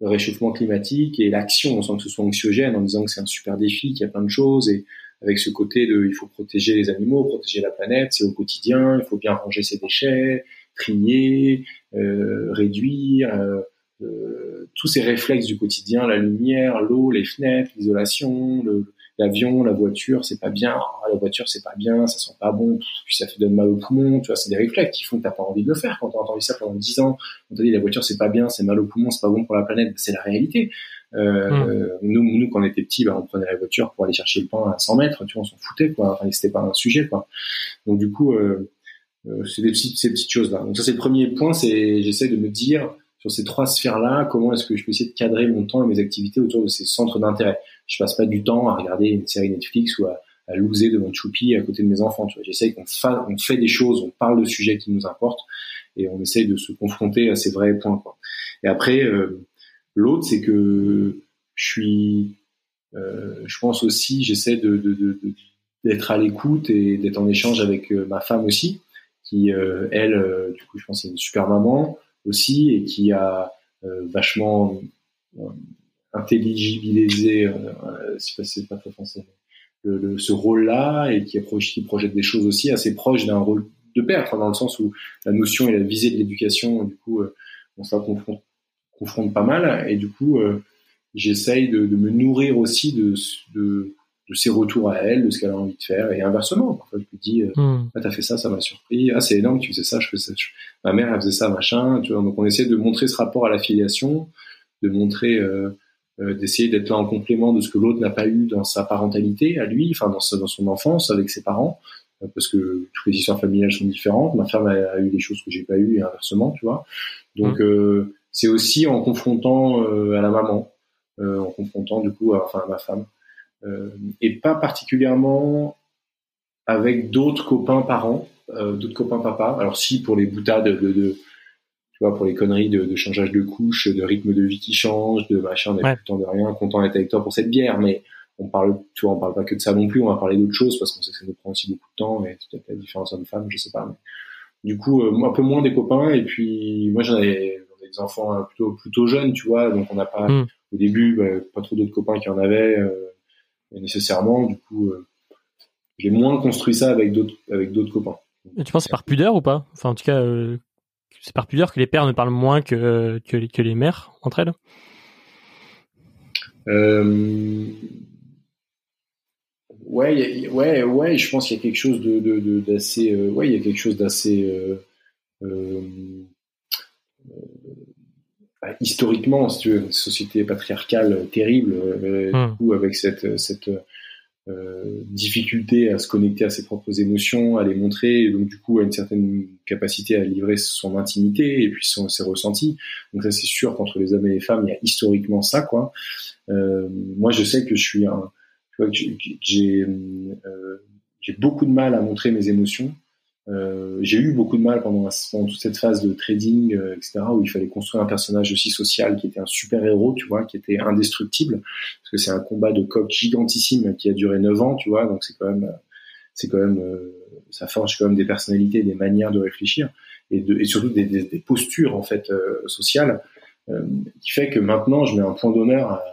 le réchauffement climatique et l'action, sans que ce soit anxiogène, en disant que c'est un super défi, qu'il y a plein de choses, et avec ce côté de il faut protéger les animaux, protéger la planète, c'est au quotidien, il faut bien ranger ses déchets, trier, réduire, tous ces réflexes du quotidien, la lumière, l'eau, les fenêtres, l'isolation, le, l'avion, la voiture, c'est pas bien, ah, la voiture, c'est pas bien, ça sent pas bon, puis ça te donne mal au poumon, tu vois, c'est des réflexes qui font que t'as pas envie de le faire. Quand t'as entendu ça pendant 10 ans, on t'a dit la voiture, c'est pas bien, c'est mal au poumon, c'est pas bon pour la planète, c'est la réalité. Euh, mmh. nous, nous, quand on était petits, bah, on prenait la voiture pour aller chercher le pain à 100 mètres, tu vois, on s'en foutait, quoi. Enfin, c'était pas un sujet, quoi. Donc, du coup, euh, euh, c'est des petites, ces petites choses-là. Donc, ça, c'est le premier point, c'est, j'essaie de me dire, sur ces trois sphères-là, comment est-ce que je peux essayer de cadrer mon temps et mes activités autour de ces centres d'intérêt? Je passe pas du temps à regarder une série Netflix ou à, à devant Choupi à côté de mes enfants. J'essaye qu'on fa fait des choses, on parle de sujets qui nous importent et on essaye de se confronter à ces vrais points. Et après, euh, l'autre, c'est que je suis, euh, je pense aussi, j'essaie d'être à l'écoute et d'être en échange avec euh, ma femme aussi, qui elle, du coup, je pense, c'est une super maman aussi et qui a vachement intelligibiliser, euh, c'est pas, très français, ce rôle-là et qui, projette des choses aussi assez proches d'un rôle de pair, dans le sens où la notion et la visée de l'éducation, du coup, on se confronte, confronte pas mal, et du coup, j'essaye de, de, me nourrir aussi de, de, de, ses retours à elle, de ce qu'elle a envie de faire, et inversement. Parfois, je lui dis, euh, hmm. ah, t'as fait ça, ça m'a surpris. Ah, c'est énorme, tu faisais ça, je fais ça. Ma mère, elle faisait ça, machin. Tu vois, donc, on essaie de montrer ce rapport à l'affiliation, de montrer, euh, euh, d'essayer d'être là en complément de ce que l'autre n'a pas eu dans sa parentalité, à lui, enfin, dans, dans son enfance, avec ses parents, euh, parce que toutes les histoires familiales sont différentes. Ma femme a, eu des choses que j'ai pas eues, et inversement, tu vois. Donc, hmm. c'est aussi en confrontant à la maman euh, en confrontant du coup, enfin ma femme, euh, et pas particulièrement avec d'autres copains parents, euh, d'autres copains papa. Alors si pour les boutades de, de tu vois, pour les conneries de, de, changeage de couche, de rythme de vie qui change, de machin, on ouais. temps de rien, content d'être avec toi pour cette bière, mais on parle, tu vois, on parle pas que de ça non plus, on va parler d'autres choses parce qu'on sait que ça nous prend aussi beaucoup de temps et peut-être la différence homme-femme, je sais pas. Mais... Du coup, un peu moins des copains et puis moi j'en ai, des enfants plutôt plutôt jeunes, tu vois, donc on n'a pas, mm au début, bah, pas trop d'autres copains qui en avaient euh, nécessairement. Du coup, euh, j'ai moins construit ça avec d'autres avec d'autres copains. tu penses c'est par pudeur ou pas? Enfin, en tout cas, euh, c'est par pudeur que les pères ne parlent moins que que les, que les mères entre elles? ouais, ouais, ouais. Je pense qu'il y a quelque chose de d'assez. ouais, il y a quelque chose d'assez historiquement, si tu veux, une société patriarcale terrible, euh, du hmm. coup, avec cette, cette euh, difficulté à se connecter à ses propres émotions, à les montrer, et donc du coup à une certaine capacité à livrer son intimité et puis son, ses ressentis. Donc ça c'est sûr qu'entre les hommes et les femmes, il y a historiquement ça quoi. Euh, moi je sais que je suis un, tu vois, j'ai euh, j'ai beaucoup de mal à montrer mes émotions. Euh, j'ai eu beaucoup de mal pendant, toute cette phase de trading, euh, etc., où il fallait construire un personnage aussi social qui était un super héros, tu vois, qui était indestructible, parce que c'est un combat de coq gigantissime qui a duré 9 ans, tu vois, donc c'est quand même, c'est quand même, euh, ça forge quand même des personnalités, des manières de réfléchir, et, de, et surtout des, des, des postures en fait sociales, qui fait que maintenant je mets un point d'honneur à,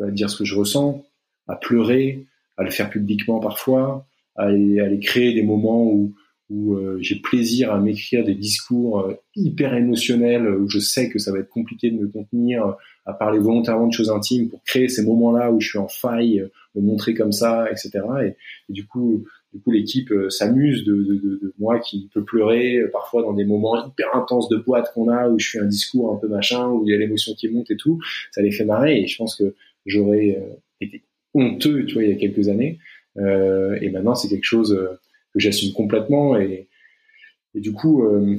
vois, dire ce que je ressens, à pleurer, à le faire publiquement parfois, à aller, à aller créer des moments où où euh, j'ai plaisir à m'écrire des discours euh, hyper émotionnels, où je sais que ça va être compliqué de me contenir, euh, à parler volontairement de choses intimes pour créer ces moments-là où je suis en faille, me montrer comme ça, etc. Et, du coup, du coup, l'équipe s'amuse de, de, de, de, moi qui peut pleurer parfois dans des moments hyper intenses de boîte qu'on a, où je fais un discours un peu machin, où il y a l'émotion qui monte et tout. Ça les fait marrer et je pense que j'aurais été honteux, tu vois, il y a quelques années. Euh, et maintenant, c'est quelque chose que j'assume complètement. Et, et, du coup, euh,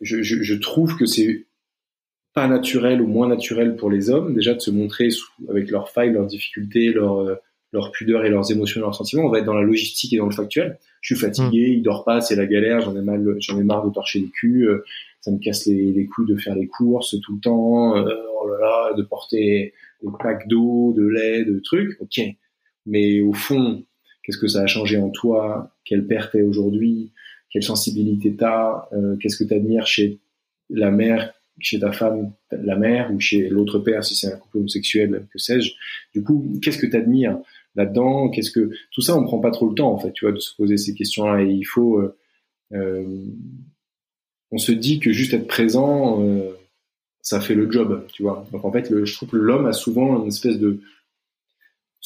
je, je, je, trouve que c'est pas naturel ou moins naturel pour les hommes déjà de se montrer sous, avec leurs failles, leurs difficultés, leurs euh, leur pudeur et leurs émotions, leurs sentiments. On va être dans la logistique et dans le factuel. Je suis fatigué, mmh. il dort pas, c'est la galère, j'en ai mal, j'en ai marre de torcher les culs, euh, ça me casse les, les couilles de faire les courses tout le temps, euh, oh là là, de porter des packs d'eau, de lait, de trucs. Ok, mais au fond, qu'est-ce que ça a changé en toi, quelle père t'es aujourd'hui, quelle sensibilité t'as, euh, qu'est-ce que t'admires chez la mère, chez ta femme, la mère, ou chez l'autre père si c'est un couple homosexuel, que sais-je? Du coup, qu'est-ce que t'admires là-dedans? Qu'est-ce que tout ça, on prend pas trop le temps en fait, tu vois, de se poser ces questions-là. Et il faut, euh, euh, on se dit que juste être présent, ça fait le job, tu vois? Donc en fait, je trouve que l'homme a souvent une espèce de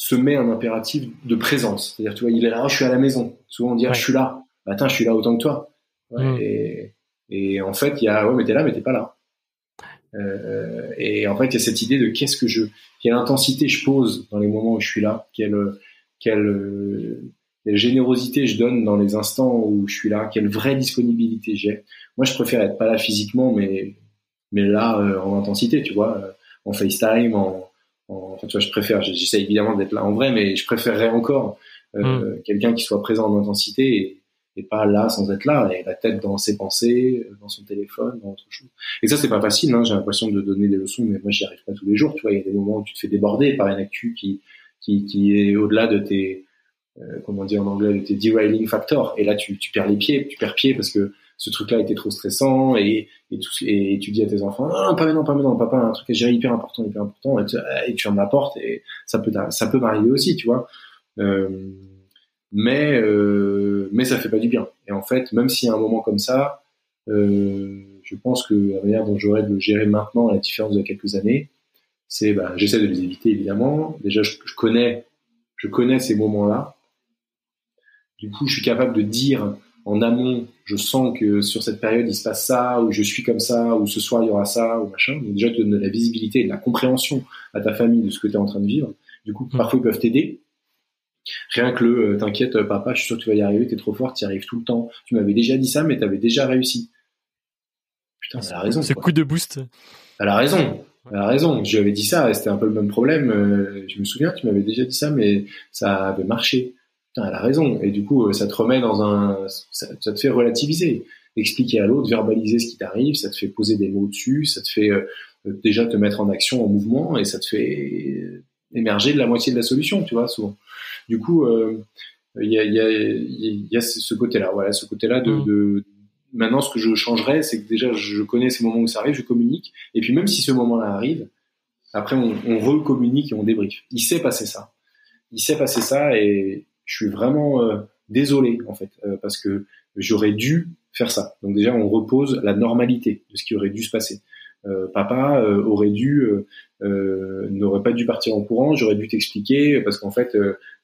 se met un impératif de présence. C'est-à-dire, tu vois, il est là, oh, je suis à la maison. Souvent, on dit, ah, je suis là. Bah, attends, je suis là autant que toi. Mm. Et, et, en fait, il y a, ouais, mais t'es là, mais t'es pas là. Euh, et en fait, il y a cette idée de qu'est-ce que je, quelle intensité je pose dans les moments où je suis là, quelle, quelle, quelle générosité je donne dans les instants où je suis là, quelle vraie disponibilité j'ai. Moi, je préfère être pas là physiquement, mais, mais là, euh, en intensité, tu vois, euh, en FaceTime, en, Enfin, tu vois, je préfère, j'essaie évidemment d'être là en vrai, mais je préférerais encore euh, mm. quelqu'un qui soit présent en intensité et, et, pas là sans être là, et la tête dans ses pensées, dans son téléphone, dans autre chose. Et ça, c'est pas facile. Hein, J'ai l'impression de donner des leçons, mais moi, j'y arrive pas tous les jours. Tu vois, il y a des moments où tu te fais déborder par une actu qui qui, qui est au-delà de tes euh, comment dire en anglais, de tes derailing factors. Et là, tu, tu perds les pieds, tu perds pied parce que ce truc-là était trop stressant et, et, tu dis à tes enfants non, pas maintenant pas maintenant papa un truc est hyper important hyper important et tu, et tu en apportes et ça peut ça peut m'arriver aussi tu vois euh, mais euh, mais ça fait pas du bien. Et en fait, même s'il y a un moment comme ça, euh, je pense que la manière dont j'aurais de le gérer maintenant, à la différence de quelques années, c'est bah, j'essaie de les éviter évidemment. Déjà, je connais je connais ces moments-là. Du coup, je suis capable de dire en amont, je sens que sur cette période il se passe ça, ou je suis comme ça, ou ce soir il y aura ça, ou machin. Donc déjà, te donner de la visibilité et de la compréhension à ta famille de ce que tu es en train de vivre. Du coup, mmh. parfois ils peuvent t'aider. Rien que le euh, t'inquiète, euh, papa, je suis sûr que tu vas y arriver, t'es trop fort, tu y arrives tout le temps. Tu m'avais déjà dit ça, mais t'avais déjà réussi. Putain, elle a raison. Ce coup de boost. Elle a raison. Elle a raison. Je lui avais dit ça, c'était un peu le même problème. Euh, je me souviens, tu m'avais déjà dit ça, mais ça avait marché. Putain, elle a raison. Et du coup, ça te remet dans un, ça, te fait relativiser, expliquer à l'autre, verbaliser ce qui t'arrive, ça te fait poser des mots dessus, ça te fait déjà te mettre en action, en mouvement, et ça te fait émerger de la moitié de la solution, tu vois, souvent. Du coup, euh, il y, a, y, a, y, a, ce côté-là, voilà, ce côté-là de, mm. de, Maintenant, ce que je changerais, c'est que déjà, je connais ces moments où ça arrive, je communique, et puis même si ce moment-là arrive, après, on, on recommunique et on débriefe. Il s'est passé ça. Il s'est passé ça, et je suis vraiment euh, désolé, en fait, euh, parce que j'aurais dû faire ça. Donc déjà, on repose la normalité de ce qui aurait dû se passer. Euh, papa euh, aurait dû euh, n'aurait pas dû partir en courant, j'aurais dû t'expliquer parce qu'en fait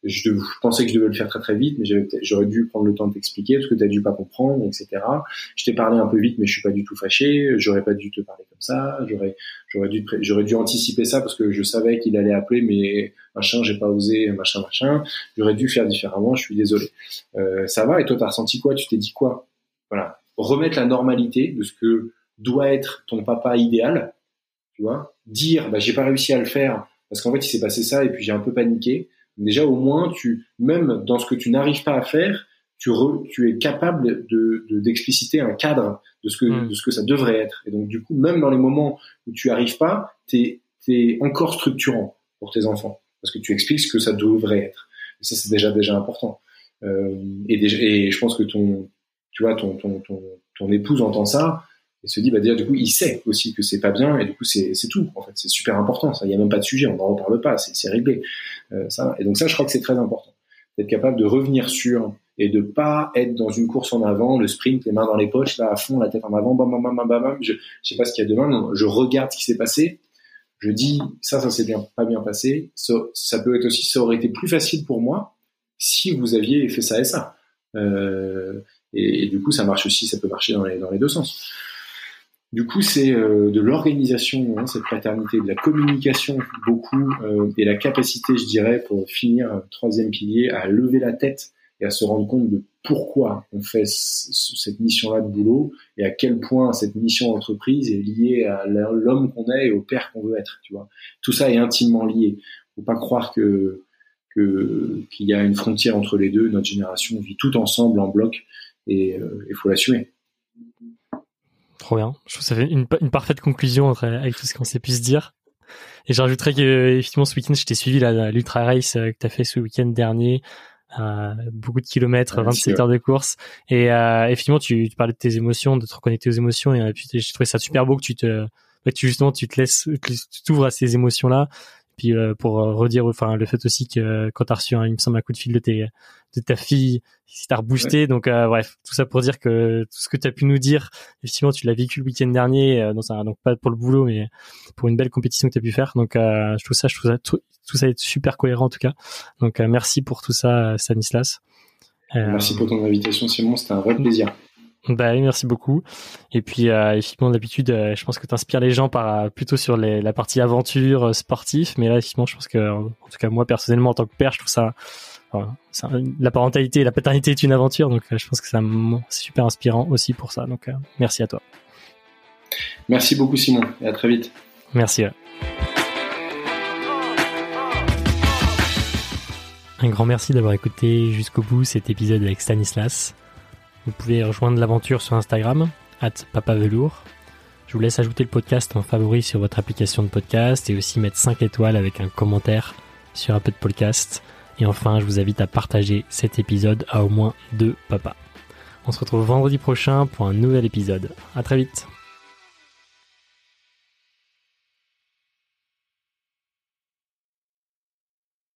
je, pensais que je devais le faire très très vite, mais j'aurais dû prendre le temps de t'expliquer parce que tu as dû pas comprendre, etc. Je t'ai parlé un peu vite, mais je suis pas du tout fâché. J'aurais pas dû te parler comme ça. J'aurais j'aurais dû j'aurais dû anticiper ça parce que je savais qu'il allait appeler, mais machin, j'ai pas osé, machin machin. J'aurais dû faire différemment. Je suis désolé. Euh, ça va. Et toi, t'as ressenti quoi? Tu t'es dit quoi? Voilà. Remettre la normalité de ce que doit être ton papa idéal, tu vois, dire bah j'ai pas réussi à le faire parce qu'en fait il s'est passé ça et puis j'ai un peu paniqué. Déjà au moins tu même dans ce que tu n'arrives pas à faire, tu, tu es capable de d'expliciter un cadre de ce que mm. de ce que ça devrait être. Et donc du coup même dans les moments où tu arrives pas, t'es es encore structurant pour tes enfants parce que tu expliques ce que ça devrait être. Et ça c'est déjà déjà important. Euh, et, déjà, et je pense que ton tu vois ton ton ton, ton épouse entend ça et se dit bah déjà du coup il sait aussi que c'est pas bien et du coup c'est tout en fait. C'est super important ça. Il y a même pas de sujet on n'en reparle pas c'est réglé. Euh, ça. Et donc ça je crois que c'est très important. D'être capable de revenir sur et de pas être dans une course en avant le sprint les mains dans les poches là à fond la tête en avant bam bam bam bam bam je, je sais pas ce qu'il y a demain je regarde ce qui s'est passé. Je dis ça ça s'est bien pas bien passé. Ça, ça peut être aussi ça aurait été plus facile pour moi si vous aviez fait ça et ça. Euh, et, et, du coup ça marche aussi ça peut marcher dans les dans les deux sens du coup, c'est euh, de l'organisation, hein, cette paternité, de la communication beaucoup, euh, et la capacité, je dirais, pour finir, euh, troisième pilier, à lever la tête et à se rendre compte de pourquoi on fait cette mission-là de boulot et à quel point cette mission d'entreprise est liée à l'homme qu'on est et au père qu'on veut être. Tu vois, tout ça est intimement lié. Faut pas croire que qu'il y a une frontière entre les deux. Notre génération vit tout ensemble en bloc et il faut l'assumer. Trop bien. Je trouve que ça fait une, parfaite conclusion entre, avec tout ce qu'on s'est pu se dire. Et j'ajouterais que effectivement ce week-end, je t'ai suivi l'ultra race euh, que tu as fait ce week-end dernier. Euh, beaucoup de kilomètres, 27 heures de course. Et euh, effectivement, tu, tu, parlais de tes émotions, de te reconnecter aux émotions. Et puis j'ai trouvé ça super beau que tu te, bah, tu justement, tu te laisses, tu t'ouvres à ces émotions-là puis euh, pour euh, redire, enfin le fait aussi que euh, quand t'as reçu, un, il me semble un coup de fil de, tes, de ta fille, si t'as reboosté. Donc bref, tout ça pour dire que tout ce que tu as pu nous dire, effectivement, tu l'as vécu le week-end dernier, dans un, donc pas pour le boulot, mais pour une belle compétition que tu as pu faire. Donc je trouve ça, je trouve ça tout, tout ça est super cohérent en tout cas. Donc merci pour tout ça, Stanislas. Merci pour ton invitation, Simon. C'était un vrai plaisir. Bah oui, merci beaucoup. Et puis euh, effectivement d'habitude, euh, je pense que tu inspires les gens par euh, plutôt sur les, la partie aventure sportif, mais là effectivement, je pense que en tout cas moi personnellement en tant que père, je trouve ça, la parentalité, la paternité est une aventure, donc je pense que c'est super inspirant aussi pour ça. Donc merci à toi. Merci beaucoup Simon et à très vite. Merci. Un grand merci d'avoir écouté jusqu'au bout cet épisode avec Stanislas. Vous pouvez rejoindre l'aventure sur Instagram, at papavelour. Je vous laisse ajouter le podcast en favori sur votre application de podcast et aussi mettre 5 étoiles avec un commentaire sur un peu de podcast. Et enfin, je vous invite à partager cet épisode à au moins deux papas. On se retrouve vendredi prochain pour un nouvel épisode. À très vite.